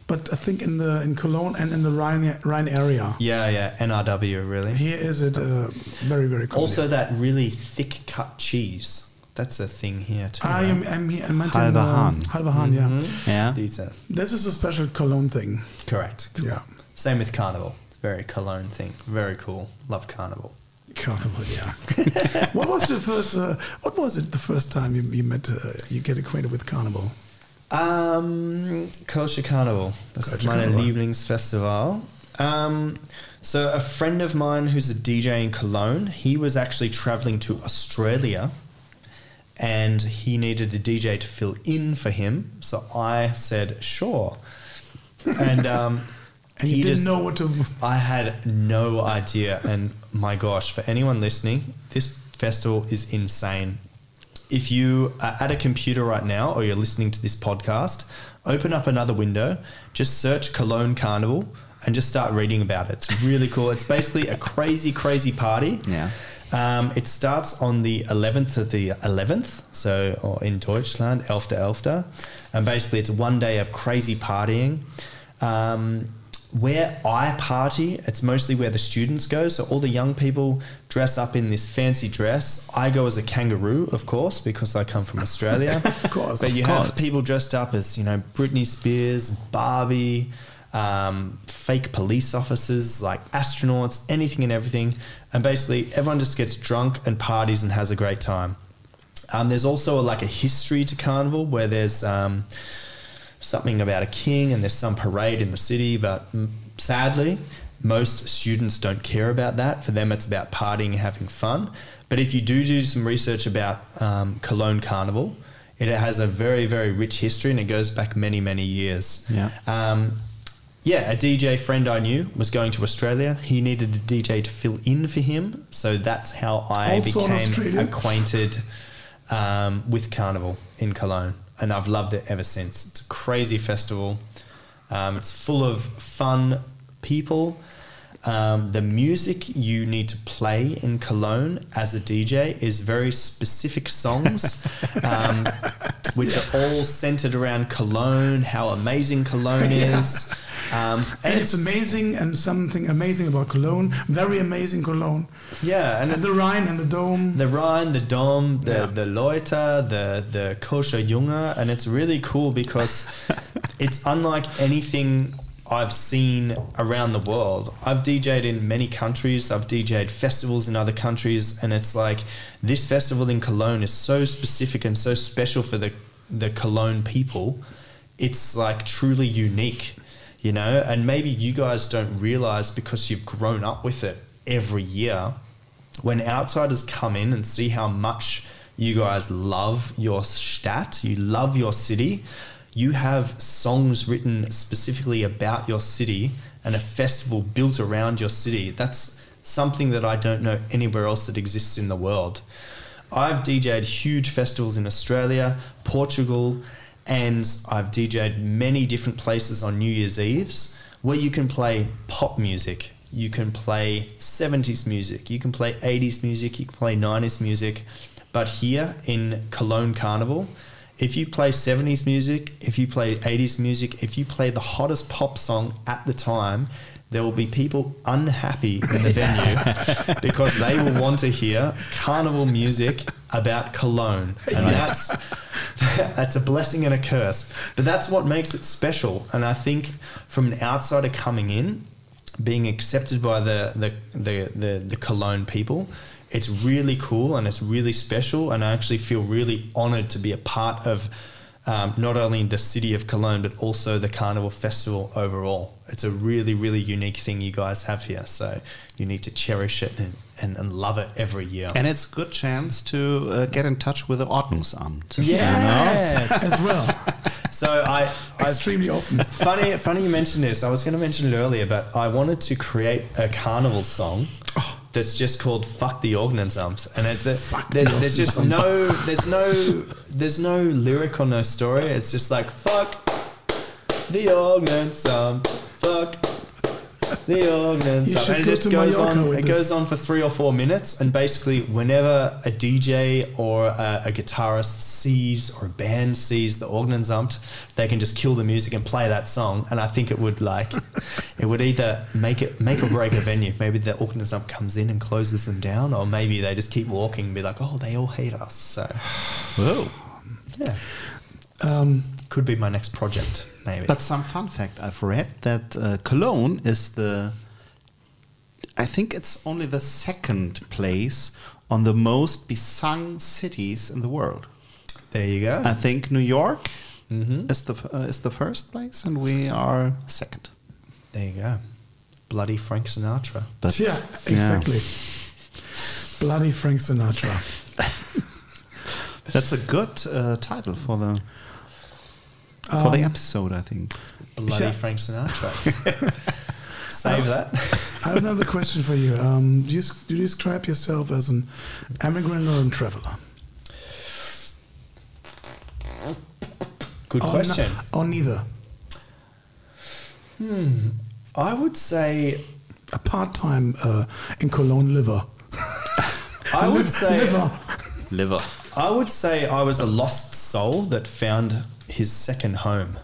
but I think in the in Cologne and in the Rhine Rhine area, Yeah, yeah, NRW really. here is it uh, very very common. Also, that really thick cut cheese. That's a thing here too. I right? am I'm, here- I meant in, Halber uh, Hahn. Halber Hahn, yeah. yeah. These are This is a special Cologne thing. correct. Yeah. Same with carnival. Very Cologne thing. Very cool. Love carnival. Carnival, yeah. what was the first? Uh, what was it the first time you, you met? Uh, you get acquainted with Carnival? Um, Kölsche Carnival. Das ist meine. Lieblingsfestival. Um, so a friend of mine who's a DJ in Cologne, he was actually traveling to Australia and he needed a DJ to fill in for him. So I said, sure. And, um, And you he didn't just- know what to. I had no idea. And my gosh, for anyone listening, this festival is insane. If you are at a computer right now or you're listening to this podcast, open up another window, just search Cologne Carnival and just start reading about it. It's really cool. It's basically a crazy, crazy party. Yeah. Um, it starts on the 11th of the 11th, so or in Deutschland, 11. 11. And basically, it's one day of crazy partying. Um, where I party, it's mostly where the students go. So all the young people dress up in this fancy dress. I go as a kangaroo, of course, because I come from Australia. Of course, But of you have people dressed up as, you know, Britney Spears, Barbie, um, fake police officers, like astronauts, anything and everything. And basically, everyone just gets drunk and parties and has a great time. Um, there's also like a history to Carnival where there's um, something about a king and there's some parade in the city, but sadly, most students don't care about that. For them, it's about partying and having fun. But if you do do some research about um, Cologne Carnival, it has a very, very rich history and it goes back many, many years. Yeah. Um, yeah, a DJ friend I knew was going to Australia. He needed a DJ to fill in for him. So that's how I Also became acquainted um, with Carnival in Cologne. And I've loved it ever since. It's a crazy festival. Um, it's full of fun people. Um, the music you need to play in Cologne as a DJ is very specific songs, um, which are all centered around Cologne, how amazing Cologne is. Um, And it's amazing, and something amazing about Cologne. Very amazing Cologne. yeah, and And the Rhine and the Dome. the Rhine, the Dom, the Yeah. the Leute, the the Kölsche Junge, and it's really cool because it's unlike anything I've seen around the world. I've DJed in many countries. I've DJed festivals in other countries, and it's like this festival in Cologne is so specific and so special for the the Cologne people. It's like truly unique, you know. And maybe you guys don't realize because you've grown up with it every year when outsiders come in and see how much you guys love your stat, you love your city, you have songs written specifically about your city and a festival built around your city. That's something that I don't know anywhere else that exists in the world. I've DJed huge festivals in Australia, Portugal, and I've DJed many different places on New Year's Eves where you can play pop music, you can play 70s music, you can play 80s music, you can play 90s music. But here in Cologne Carnival, if you play 70s music, if you play 80s music, if you play the hottest pop song at the time, there will be people unhappy in the venue because they will want to hear carnival music about Cologne, and that's that's a blessing and a curse. But that's what makes it special. And I think from an outsider coming in, being accepted by the the the the, the Cologne people, it's really cool and it's really special. And I actually feel really honoured to be a part of. Um, not only the city of Cologne, but also the Carnival Festival overall. It's a really, really unique thing you guys have here. So you need to cherish it and, and, and love it every year. And it's a good chance to uh, get in touch with the Ordnungsamt. Yes. as well. So I, I Extremely often. funny, funny you mentioned this. I was going to mention it earlier, but I wanted to create a carnival song that's just called "Fuck the Ordnungsamt," and it, the, there, there's just no, there's no, there's no lyric or no story. It's just like "Fuck the Ordnungsamt," "Fuck the You Ordnungsamt," should and it just goes Mallorca on. It this. goes on for three or four minutes, and basically, whenever a DJ or a, a guitarist sees or a band sees the Ordnungsamt, they can just kill the music and play that song. And I think it would like, it would either make it make or break a venue. Maybe the Ordnungsamt comes in and closes them down, or maybe they just keep walking and be like, oh, they all hate us. So, Whoa. yeah, Um, could be my next project. Maybe. But some fun fact I've read that uh, Cologne is the, I think it's only the second place on the most besung cities in the world. there you go. I think New York is the uh, is the first place, and we are second. there you go. Bloody Frank Sinatra. But yeah, exactly. Bloody Frank Sinatra. that's a good uh, title for the for the Um, episode. I think. Bloody Yeah. Frank Sinatra. Save that. I have another question for you. Um, do you do you describe yourself as an emigrant or a traveler? Good Or question. no- or neither? Hmm. I would say A part-time uh, in Cologne liver. I would say liver. Liver. I would say I was a lost soul that found his second home.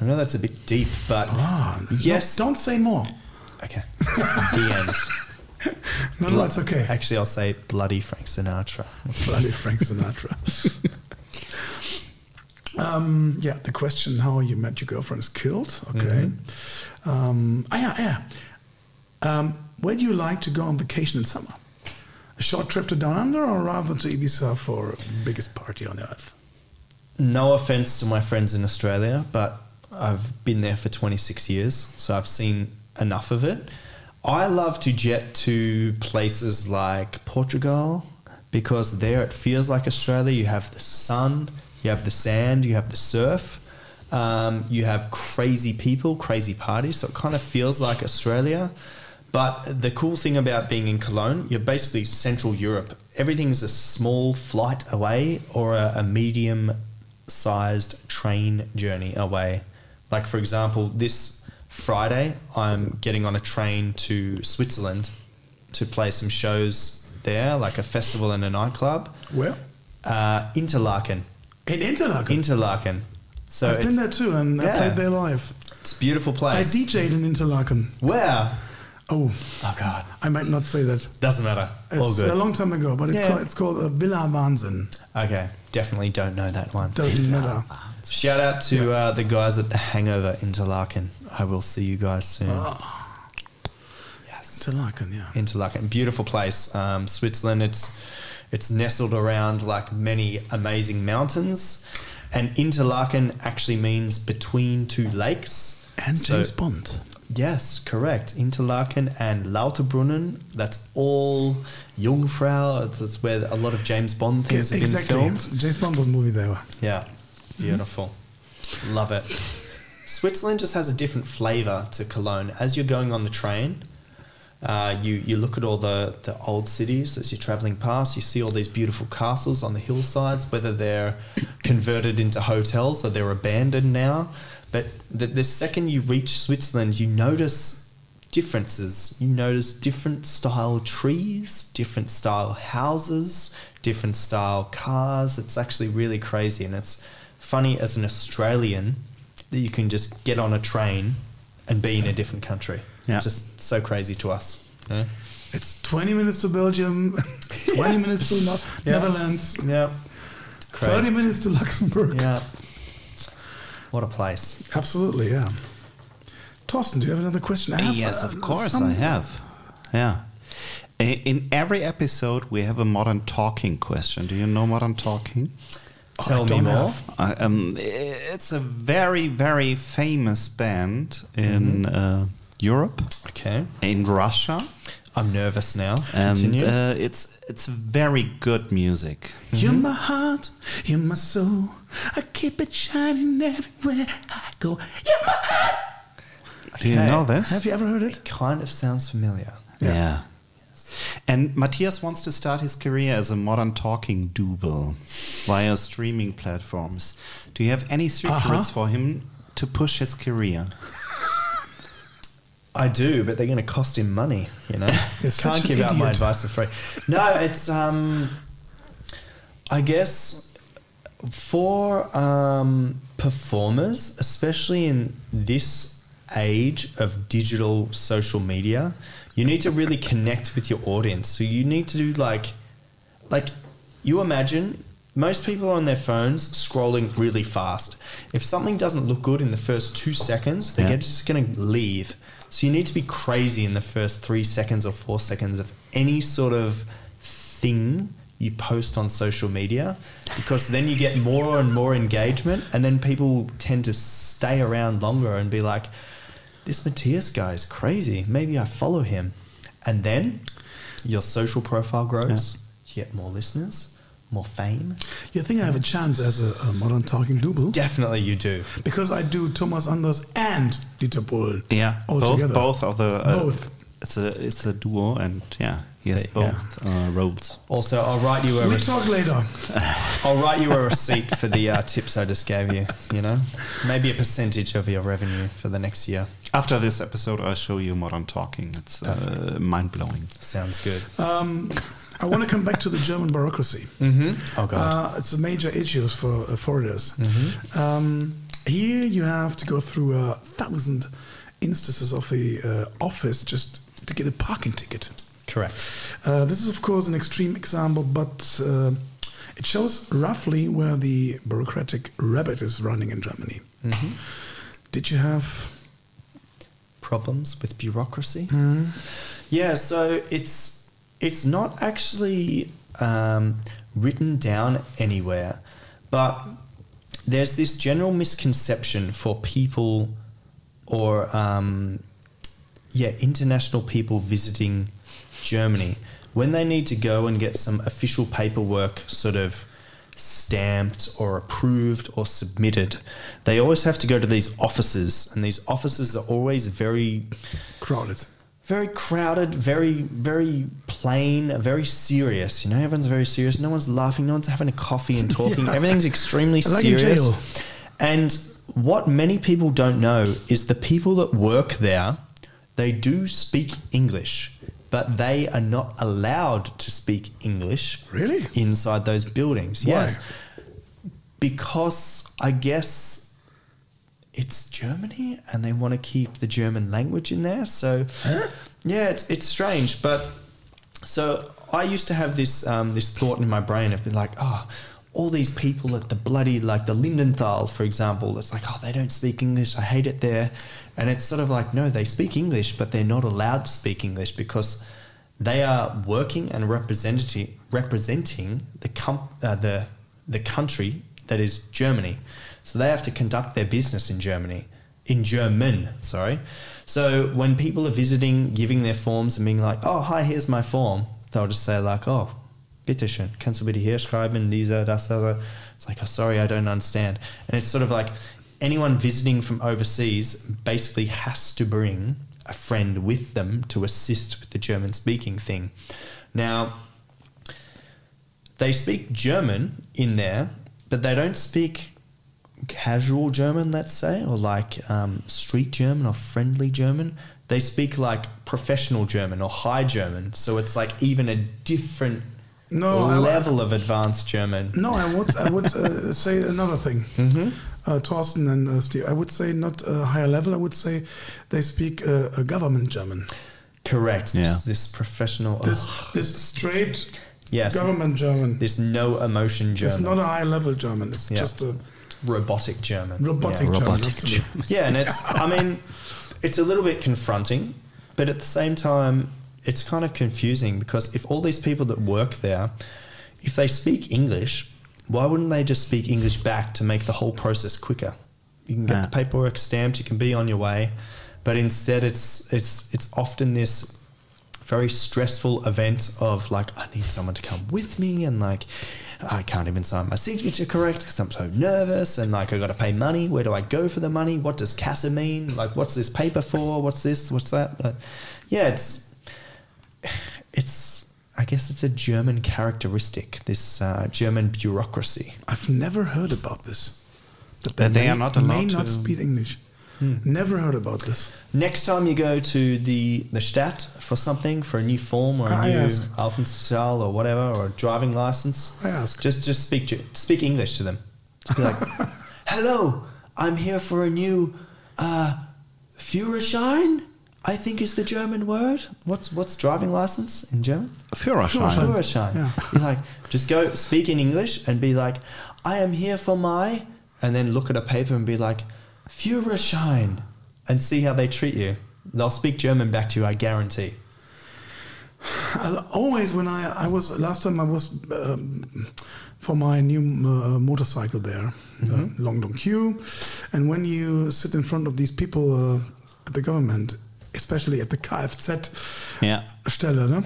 I know that's a bit deep, but Ah, yes. no, don't say more. Okay. the end. No, no, it's okay. Actually, I'll say bloody Frank Sinatra. That's Bloody. Frank Sinatra. um, yeah, the question how you met your girlfriend is killed. Okay. Um, ah, yeah, yeah. Um, where do you like to go on vacation in summer? A short trip to Down Under or rather to Ibiza for biggest party on earth? No offense to my friends in Australia, but I've been there for 26 years, so I've seen enough of it. I love to jet to places like Portugal because there it feels like Australia. You have the sun, you have the sand, you have the surf, um, you have crazy people, crazy parties, so it kind of feels like Australia. But the cool thing about being in Cologne, you're basically Central Europe. Everything's a small flight away or a, a medium sized train journey away. Like, for example, this Friday, I'm getting on a train to Switzerland to play some shows there, like a festival and a nightclub. Where? Uh, Interlaken. In Interlaken. Interlaken. So I've been there too, and I played there live. it's a beautiful place. I. DJ'd in Interlaken. Where? Oh, Oh, God. I might not say that. Doesn't matter. All It's good. a long time ago, but it's Yeah. called, it's called uh, Villa Wahnsinn. Okay, definitely don't know that one. Doesn't matter. Shout out to uh, the guys at the Hangover Interlaken. I will see you guys soon. Ah. Yes, Interlaken, yeah. Interlaken, beautiful place. Um, Switzerland. It's it's nestled around like many amazing mountains, and Interlaken actually means between two lakes. And So- James Bond. Yes, correct. Interlaken and Lauterbrunnen. That's all Jungfrau. That's where a lot of James Bond things have been filmed. James Bond was movie there. Yeah, beautiful. Love it. Switzerland just has a different flavour to Cologne. As you're going on the train, uh, you you look at all the the old cities as you're travelling past. You see all these beautiful castles on the hillsides, whether they're converted into hotels or they're abandoned now. But the, the second you reach Switzerland, you notice differences. You notice different style trees, different style houses, different style cars. It's actually really crazy, and it's funny as an Australian that you can just get on a train and be in a different country. Yeah. It's just so crazy to us. Yeah. It's 20 minutes to Belgium, 20 minutes to no- Yeah. Netherlands, Yeah. 30 minutes to Luxembourg. Yeah. What a place. Absolutely, yeah. Torsten, do you have another question? Have, yes, uh, of course some- I have. Yeah. In every episode, we have a modern talking question. Do you know modern talking? Oh, Tell me more. I, um, it's a very, very famous band in uh, Europe, Okay. in Russia, I'm nervous now. and uh, it's it's very good music. You're my heart, you're my soul. I keep it shining everywhere I go. You're my heart. Do you Okay. know this? Have you ever heard it? it kind of sounds familiar. Yeah. And Matthias wants to start his career as a modern talking double via streaming platforms. Do you have any secrets Uh-huh. for him to push his career? I do, but they're going to cost him money. You know, can't an give out my advice for free. No, it's um, I guess for um, performers, especially in this age of digital social media, you need to really connect with your audience. So you need to do like, like you imagine most people are on their phones scrolling really fast. If something doesn't look good in the first two seconds, they're Yeah. just going to leave. So you need to be crazy in the first three seconds or four seconds of any sort of thing you post on social media because then you get more and more engagement and then people tend to stay around longer and be like this Matthias guy is crazy. Maybe I follow him. And then your social profile grows. You get more listeners more fame You think I have a chance as a, a modern talking double? definitely you do Because I do Thomas Anders and Dieter Bohlen. Yeah, all both together. both of the uh, Both. It's a it's a duo, and yeah, he has Yeah. both uh, roles. also I'll write you a We talk later. I'll write you a receipt for the uh, tips I just gave you you know maybe a percentage of your revenue for the next year After this episode, I'll show you modern talking. It's uh, mind blowing. sounds good Um, I want to come back to the German bureaucracy. mm-hmm. oh god Uh, it's a major issue for uh, foreigners. Um, here you have to go through a thousand instances of a uh, office just to get a parking ticket. correct Uh, this is, of course, an extreme example, but uh, it shows roughly where the bureaucratic rabbit is running in Germany. Did you have? problems with bureaucracy. Yeah, so it's it's not actually um, written down anywhere, but there's this general misconception for people or um, yeah international people visiting Germany when they need to go and get some official paperwork sort of stamped or approved or submitted they always have to go to these offices and these offices are always very Crowded. Very crowded, very, very plain, very serious. You know, everyone's very serious. No one's laughing. No one's having a coffee and talking. Yeah. Everything's extremely Like serious. And what many people don't know is the people that work there, they do speak English, but they are not allowed to speak English Really? inside those buildings. Why? Yes. Because I guess it's Germany and they want to keep the German language in there. So yeah, it's it's strange, but so I used to have this um, this thought in my brain of being like, oh, all these people at the bloody like the Lindenthal, for example, it's like, oh, they don't speak English. I hate it there, and it's sort of like, no, they speak English, but they're not allowed to speak English because they are working and representing representing the com- uh, the the country that is Germany. So they have to conduct their business in Germany, in German, sorry. So when people are visiting, giving their forms and being like, oh, hi, here's my form, they'll just say like, oh, bitteschön, kannst du bitte hier schreiben, dieser, das, das. It's like, oh, sorry, I don't understand. And it's sort of like anyone visiting from overseas basically has to bring a friend with them to assist with the German speaking thing. Now, they speak German in there, but they don't speak casual German, let's say, or like um, street German or friendly German. They speak like professional German or high German. So it's like even a different No, I- level of advanced German. No, I would I would uh, say another thing. Mm-hmm. Uh, Thorsten and uh, Steve, I would say not a higher level. I would say they speak uh, a government German. Correct. Yeah. This, this professional. This ugh, this straight yes. government German. This no emotion German. It's not a high level German. It's Yeah. just a robotic German. robotic Yeah. German. Robotic. Yeah, and it's, I mean, it's a little bit confronting, but at the same time, it's kind of confusing because if all these people that work there, if they speak English, why wouldn't they just speak English back to make the whole process quicker? You can get Yeah. the paperwork stamped, you can be on your way, but instead, it's it's it's often this very stressful event of like I need someone to come with me and like I can't even sign my signature correct because I'm so nervous and like I got to pay money. Where do I go for the money? What does Kasse mean? Like what's this paper for? What's this? What's that? But yeah, it's it's I guess it's a German characteristic. This uh, German bureaucracy. I've never heard about this. That That they may- are not allowed may allowed not speak English. Hmm. Never heard about this. Next time you go to the the Stadt for something for a new form or a I new ask. Or whatever or a driving license, I ask. Just just speak Ge- speak English to them. Just be like, "Hello, I'm here for a new uh, Führerschein." I think is the German word. What's what's driving license in German? Führerschein. Führerschein. Yeah. Be like, just go speak in English and be like, I am here for my, and then look at a paper and be like, Führerschein, and see how they treat you. They'll speak German back to you, I guarantee. I always when I I was last time I was um, for my new uh, motorcycle there, uh, long long queue, and when you sit in front of these people uh, at the government, especially at the Kfz Yeah. Stelle, ne?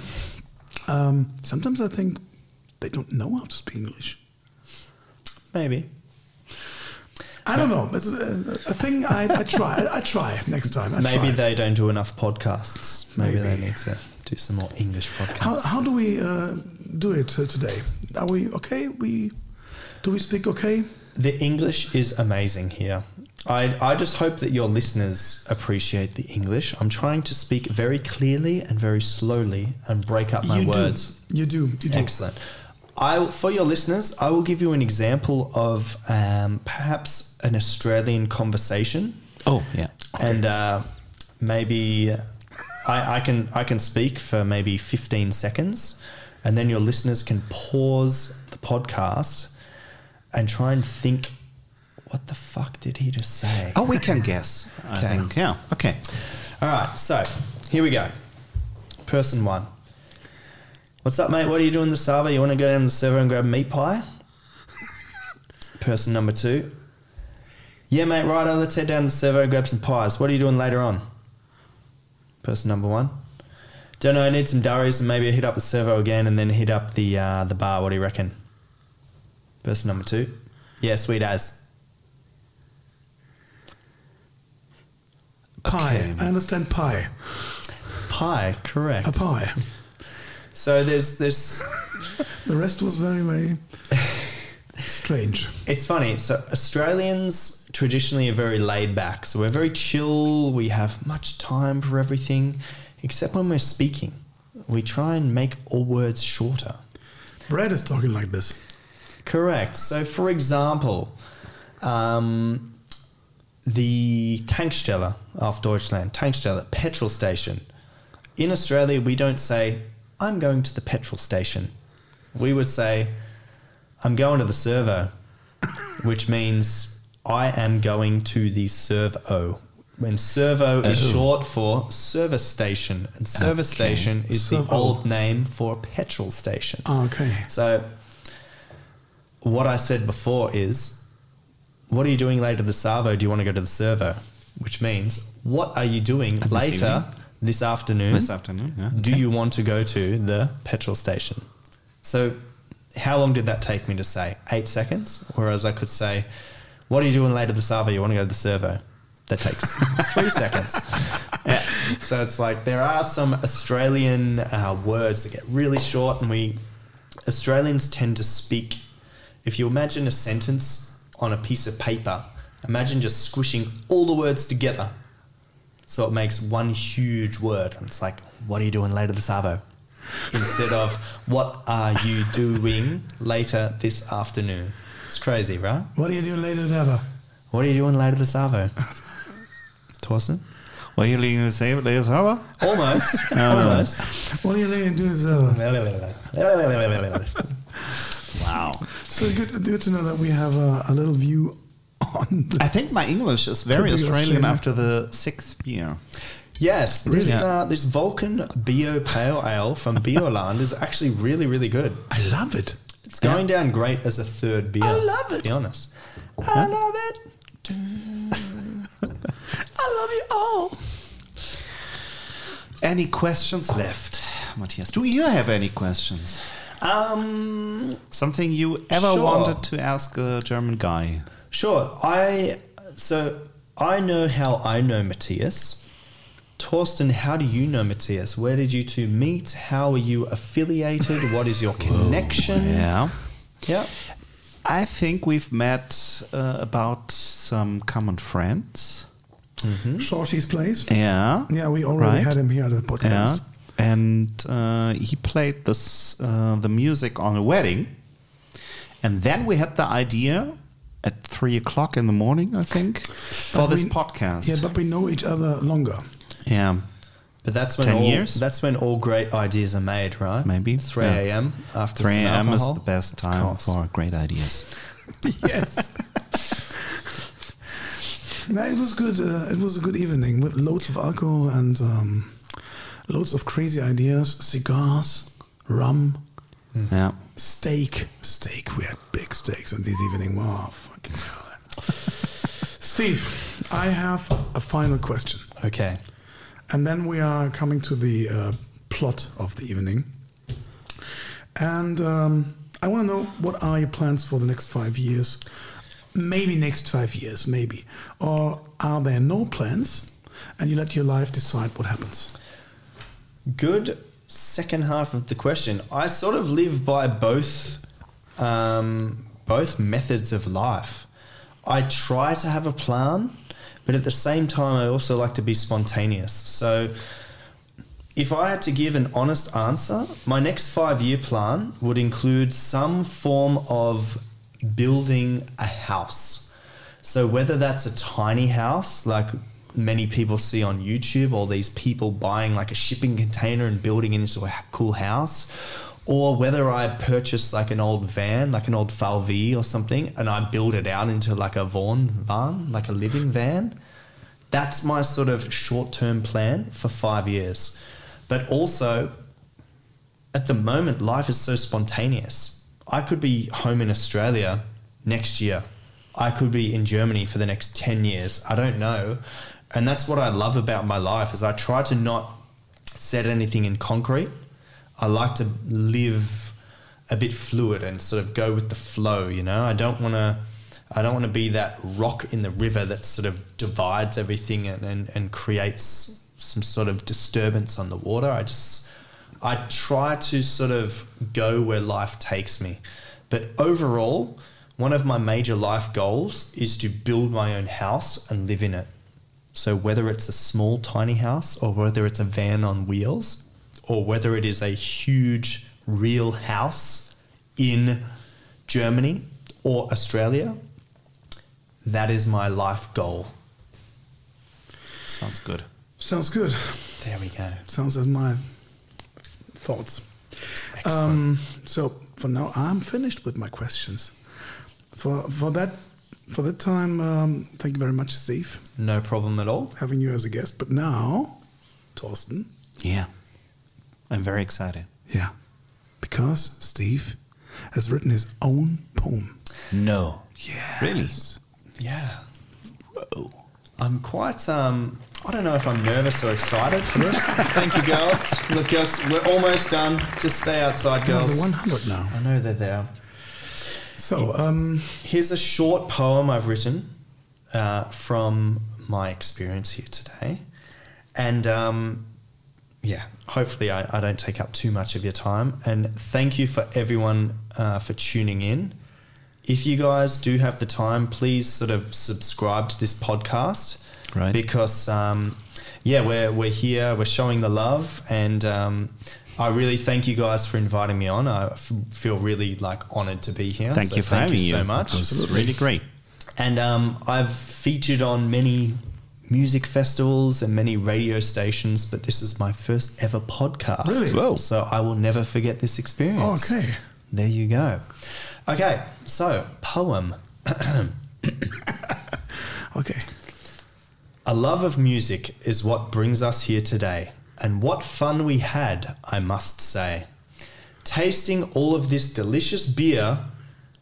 um, sometimes I think they don't know how to speak English. Maybe. I don't know. It's a, a thing I, I try. I, try next time. I Maybe try. they don't do enough podcasts. Maybe, they need to do some more English podcasts. How, how do we uh, do it uh, today? Are we okay? We do we speak okay? The English is amazing here. I, I just hope that your listeners appreciate the English. I'm trying to speak very clearly and very slowly and break up my you words. do. You do. You do. Excellent. I, for your listeners, I will give you an example of um, perhaps an Australian conversation, Oh, yeah. and uh, maybe I, I can I can speak for maybe fifteen seconds, and then your listeners can pause the podcast and try and think, what the fuck did he just say? Oh, we can guess. I Okay. think. Yeah. Okay. All right, so here we go. Person one. What's up, mate? What are you doing the server? You want to go down to the servo and grab a meat pie? Person number two. Yeah, mate, righto, let's head down to the servo and grab some pies. What are you doing later on? Person number one. Don't know, I need some durries and maybe I hit up the servo again and then hit up the uh, the bar. What do you reckon? Person number two. Yeah, sweet as. Pie. Okay. I understand pie. Pie, correct. A pie. So there's this The rest was very, very strange. It's funny. So Australians traditionally are very laid back. So we're very chill. We have much time for everything, except when we're speaking. We try and make all words shorter. Brad is talking like this. Correct. So, for example, um, the Tankstelle auf Deutschland, Tankstelle, petrol station. In Australia, we don't say, I'm going to the petrol station. We would say, I'm going to the servo, which means I am going to the servo. When servo is Oh. short for service station, and service Okay. station is the old name for petrol station. Ah, okay. So, what I said before is, what are you doing later the servo? Do you want to go to the servo? Which means, what are you doing later? This afternoon? This afternoon. Yeah. Do you want to go to the petrol station? So, how long did that take me to say? Eight seconds? Whereas I could say, what are you doing later this Arvo? You want to go to the servo? That takes three seconds. Yeah. So it's like there are some Australian uh, words that get really short, and we Australians tend to speak. If you imagine a sentence on a piece of paper, imagine just squishing all the words together. So it makes one huge word. And it's like, what are you doing later this Arvo? Instead of, what are you doing later this afternoon? It's crazy, right? What are you doing later, Dava? What are you doing later this Arvo? Torsten? What are you going to say, Leo Sauer? Almost. Almost. What are you going to do is, uh, Wow. so good, good to know that we have a, a little view on I think my English is very Australian Australian. after the sixth beer. Yes, this Really? uh, this Vulcan Bio Pale Ale from Bioland is actually really really good. I love it. It's going down great as a third beer. I love it. To be honest, I love it. I love you all. Any questions left, Matthias? Do you have any questions? Um, Something you ever Sure. wanted to ask a German guy? Sure. I so I know how I know Matthias. Torsten, how do you know Matthias? Where did you two meet? How are you affiliated? What is your connection? Yeah. Yeah. I think we've met uh, about some common friends. Shorty's place. Yeah. Yeah, we already Right. had him here at the Yeah. podcast. And uh, he played this uh, the music on a wedding, and then we had the idea at three o'clock in the morning, I think, for But this we- podcast. Yeah, but we know each other longer. yeah. But that's when 10 all, years? That's when all great ideas are made, right? Maybe, three yeah. a.m. after 3 a.m. is the best time for great ideas. Yes. no, it was good. Uh, it was a good evening with loads of alcohol and um, loads of crazy ideas, cigars, rum, Yeah. steak. Steak. We had big steaks on this evening. Wow, fucking. Steve, I have a final question. Okay. And then we are coming to the uh, plot of the evening. And um, I want to know what are your plans for the next five years? Maybe next five years, maybe. Or are there no plans and you let your life decide what happens? Good second half of the question. I sort of live by both um, both methods of life. I try to have a plan, but at the same time, I also like to be spontaneous. So, if I had to give an honest answer, my next five year plan would include some form of building a house. So, whether that's a tiny house, like many people see on YouTube, all these people buying like a shipping container and building it into a cool house, or whether I purchase like an old van, like an old Falvi or something, and I build it out into like a Vaughan van, like a living van. That's my sort of short term plan for five years. But also, at the moment, life is so spontaneous. I could be home in Australia next year. I could be in Germany for the next 10 years. I don't know. And that's what I love about my life is I try to not set anything in concrete. I like to live a bit fluid and sort of go with the flow, you know? I don't want to I don't want to be that rock in the river that sort of divides everything and, and, and creates some sort of disturbance on the water. I just I try to sort of go where life takes me. But overall, one of my major life goals is to build my own house and live in it. So whether it's a small tiny house or whether it's a van on wheels or whether it is a huge real house in Germany or Australia, that is my life goal. Sounds good. Sounds good. There we go. Sounds as my thoughts. Excellent. Um, so for now, I'm finished with my questions. For for that for that time, um, thank you very much, Steve, no problem at all. having you as a guest. But now, Torsten, Yeah. I'm very excited. yeah, because Steve has written his own poem. No. Yeah, Really? Yeah. I'm quite um I don't know if I'm nervous or excited for this. Thank you girls. Look girls, we're almost done. Just stay outside Girls, girls. are 100 now. I know they're there. So, um, Here's a short poem I've written uh, from my experience here today. And um, yeah, hopefully I, I don't take up too much of your time. And thank you for everyone uh, for tuning in. If you guys do have the time, please sort of subscribe to this podcast. Right. Because, um, yeah, we're, we're here, we're showing the love. And um, I really thank you guys for inviting me on. I f- feel really like honored to be here. Thank So you for thank having you you so much. It was really great. And um, I've featured on many music festivals and many radio stations, but this is my first ever podcast. Really? Whoa. So I will never forget this experience. Okay. There you go. Okay, so poem. Okay. A love of music is what brings us here today, and what fun we had, I must say. Tasting all of this delicious beer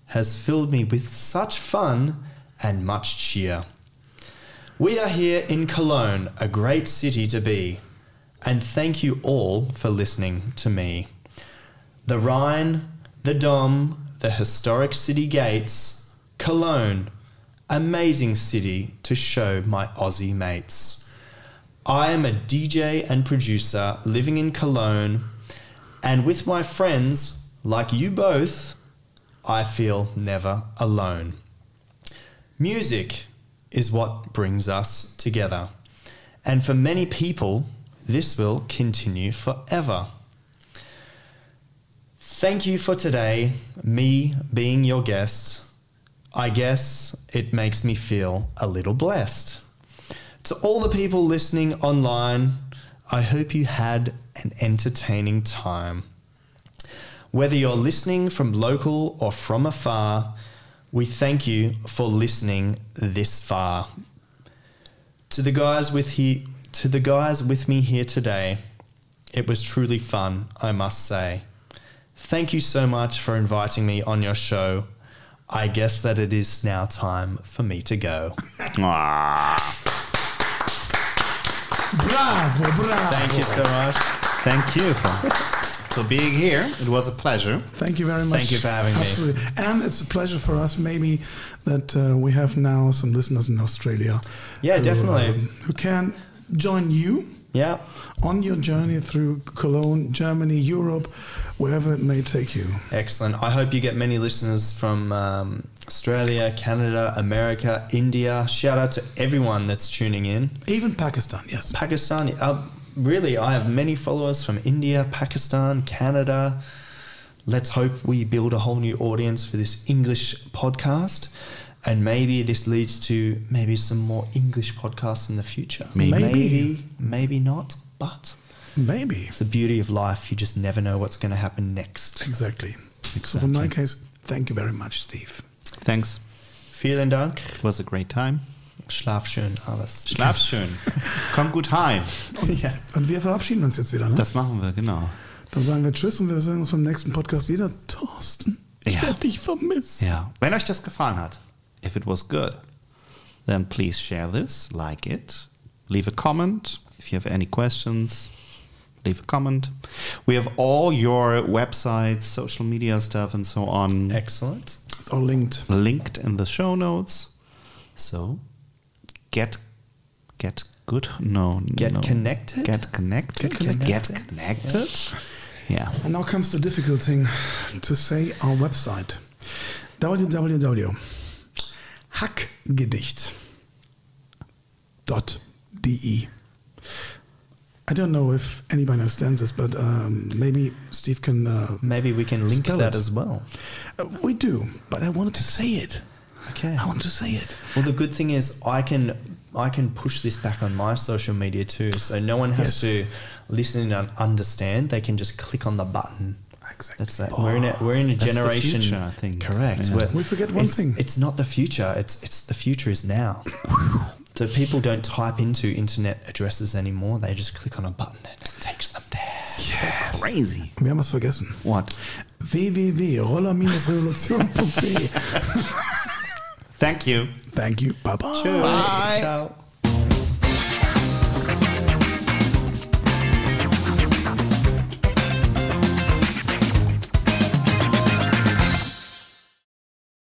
has filled me with such fun and much cheer. We are here in Cologne, a great city to be, and thank you all for listening to me. The Rhine, the Dom, the historic city gates, Cologne, amazing city to show my Aussie mates. I am a DJ and producer living in Cologne, and with my friends, like you both, I feel never alone. Music is what brings us together, and for many people, this will continue forever. Thank you for today, me being your guest. I guess it makes me feel a little blessed. To all the people listening online, I hope you had an entertaining time. Whether you're listening from local or from afar, we thank you for listening this far. To the guys with he, to the guys with me here today, it was truly fun, I must say. Thank you so much for inviting me on your show. I guess that it is now time for me to go. Ah, Bravo, bravo. Thank you so much. thank you for, for being here. It was a pleasure. Thank you very much. Thank you for having me. Absolutely. And it's a pleasure for us, maybe, that uh, we have now some listeners in Australia. Yeah, who, definitely. um, who can join you Yeah. on your journey through Cologne, Germany, Europe, wherever it may take you. Excellent. I hope you get many listeners from um, Australia, Canada, America, India. Shout out to everyone that's tuning in. Even Pakistan, yes. Pakistan, uh, really, I have many followers from India, Pakistan, Canada. Let's hope we build a whole new audience for this English podcast. And maybe this leads to maybe some more English podcasts in the future. Maybe. maybe, maybe not. But Maybe. it's the beauty of life. You just never know what's going to happen next. Exactly. So, for my case, thank you very much, Steve. Thanks. Vielen Dank. It was a great time. Schlaf schön, alles. Schlaf schön. Komm gut heim. ja. Und wir verabschieden uns jetzt wieder. Ne? Das machen wir, genau. Dann sagen wir Tschüss und wir sehen uns beim nächsten Podcast wieder. Thorsten, ich Ja. werde dich vermissen. Ja. Wenn euch das gefallen hat, if it was good, then please share this, like it, leave a comment. If you have any questions, leave a comment. We have all your websites, social media stuff, and so on Excellent. It's all linked. linked in the show notes. So get get good. No, Get no. connected? Get connected. Get connected. Get connected. Yeah. And now comes the difficult thing to say our website www.hackgedicht.de. I don't know if anybody understands this, but um, maybe Steve can. Uh, Maybe we can link that it. as well. uh, we do, but I wanted to say it. Okay. I want to see it. Well, the good thing is I can I can push this back on my social media too, so no one has Yes. to listen and understand. They can just click on the button. Exactly. That's that. We're in a we're in a generation. future, I think. Correct. Yeah. We forget one it's- thing. It's not the future. It's it's the future is now. so people don't type into internet addresses anymore. They just click on a button and it takes them there. Crazy. Wir haben was vergessen. What? www.roller-revolution.de. Thank you. Thank you. Bye bye. Ciao.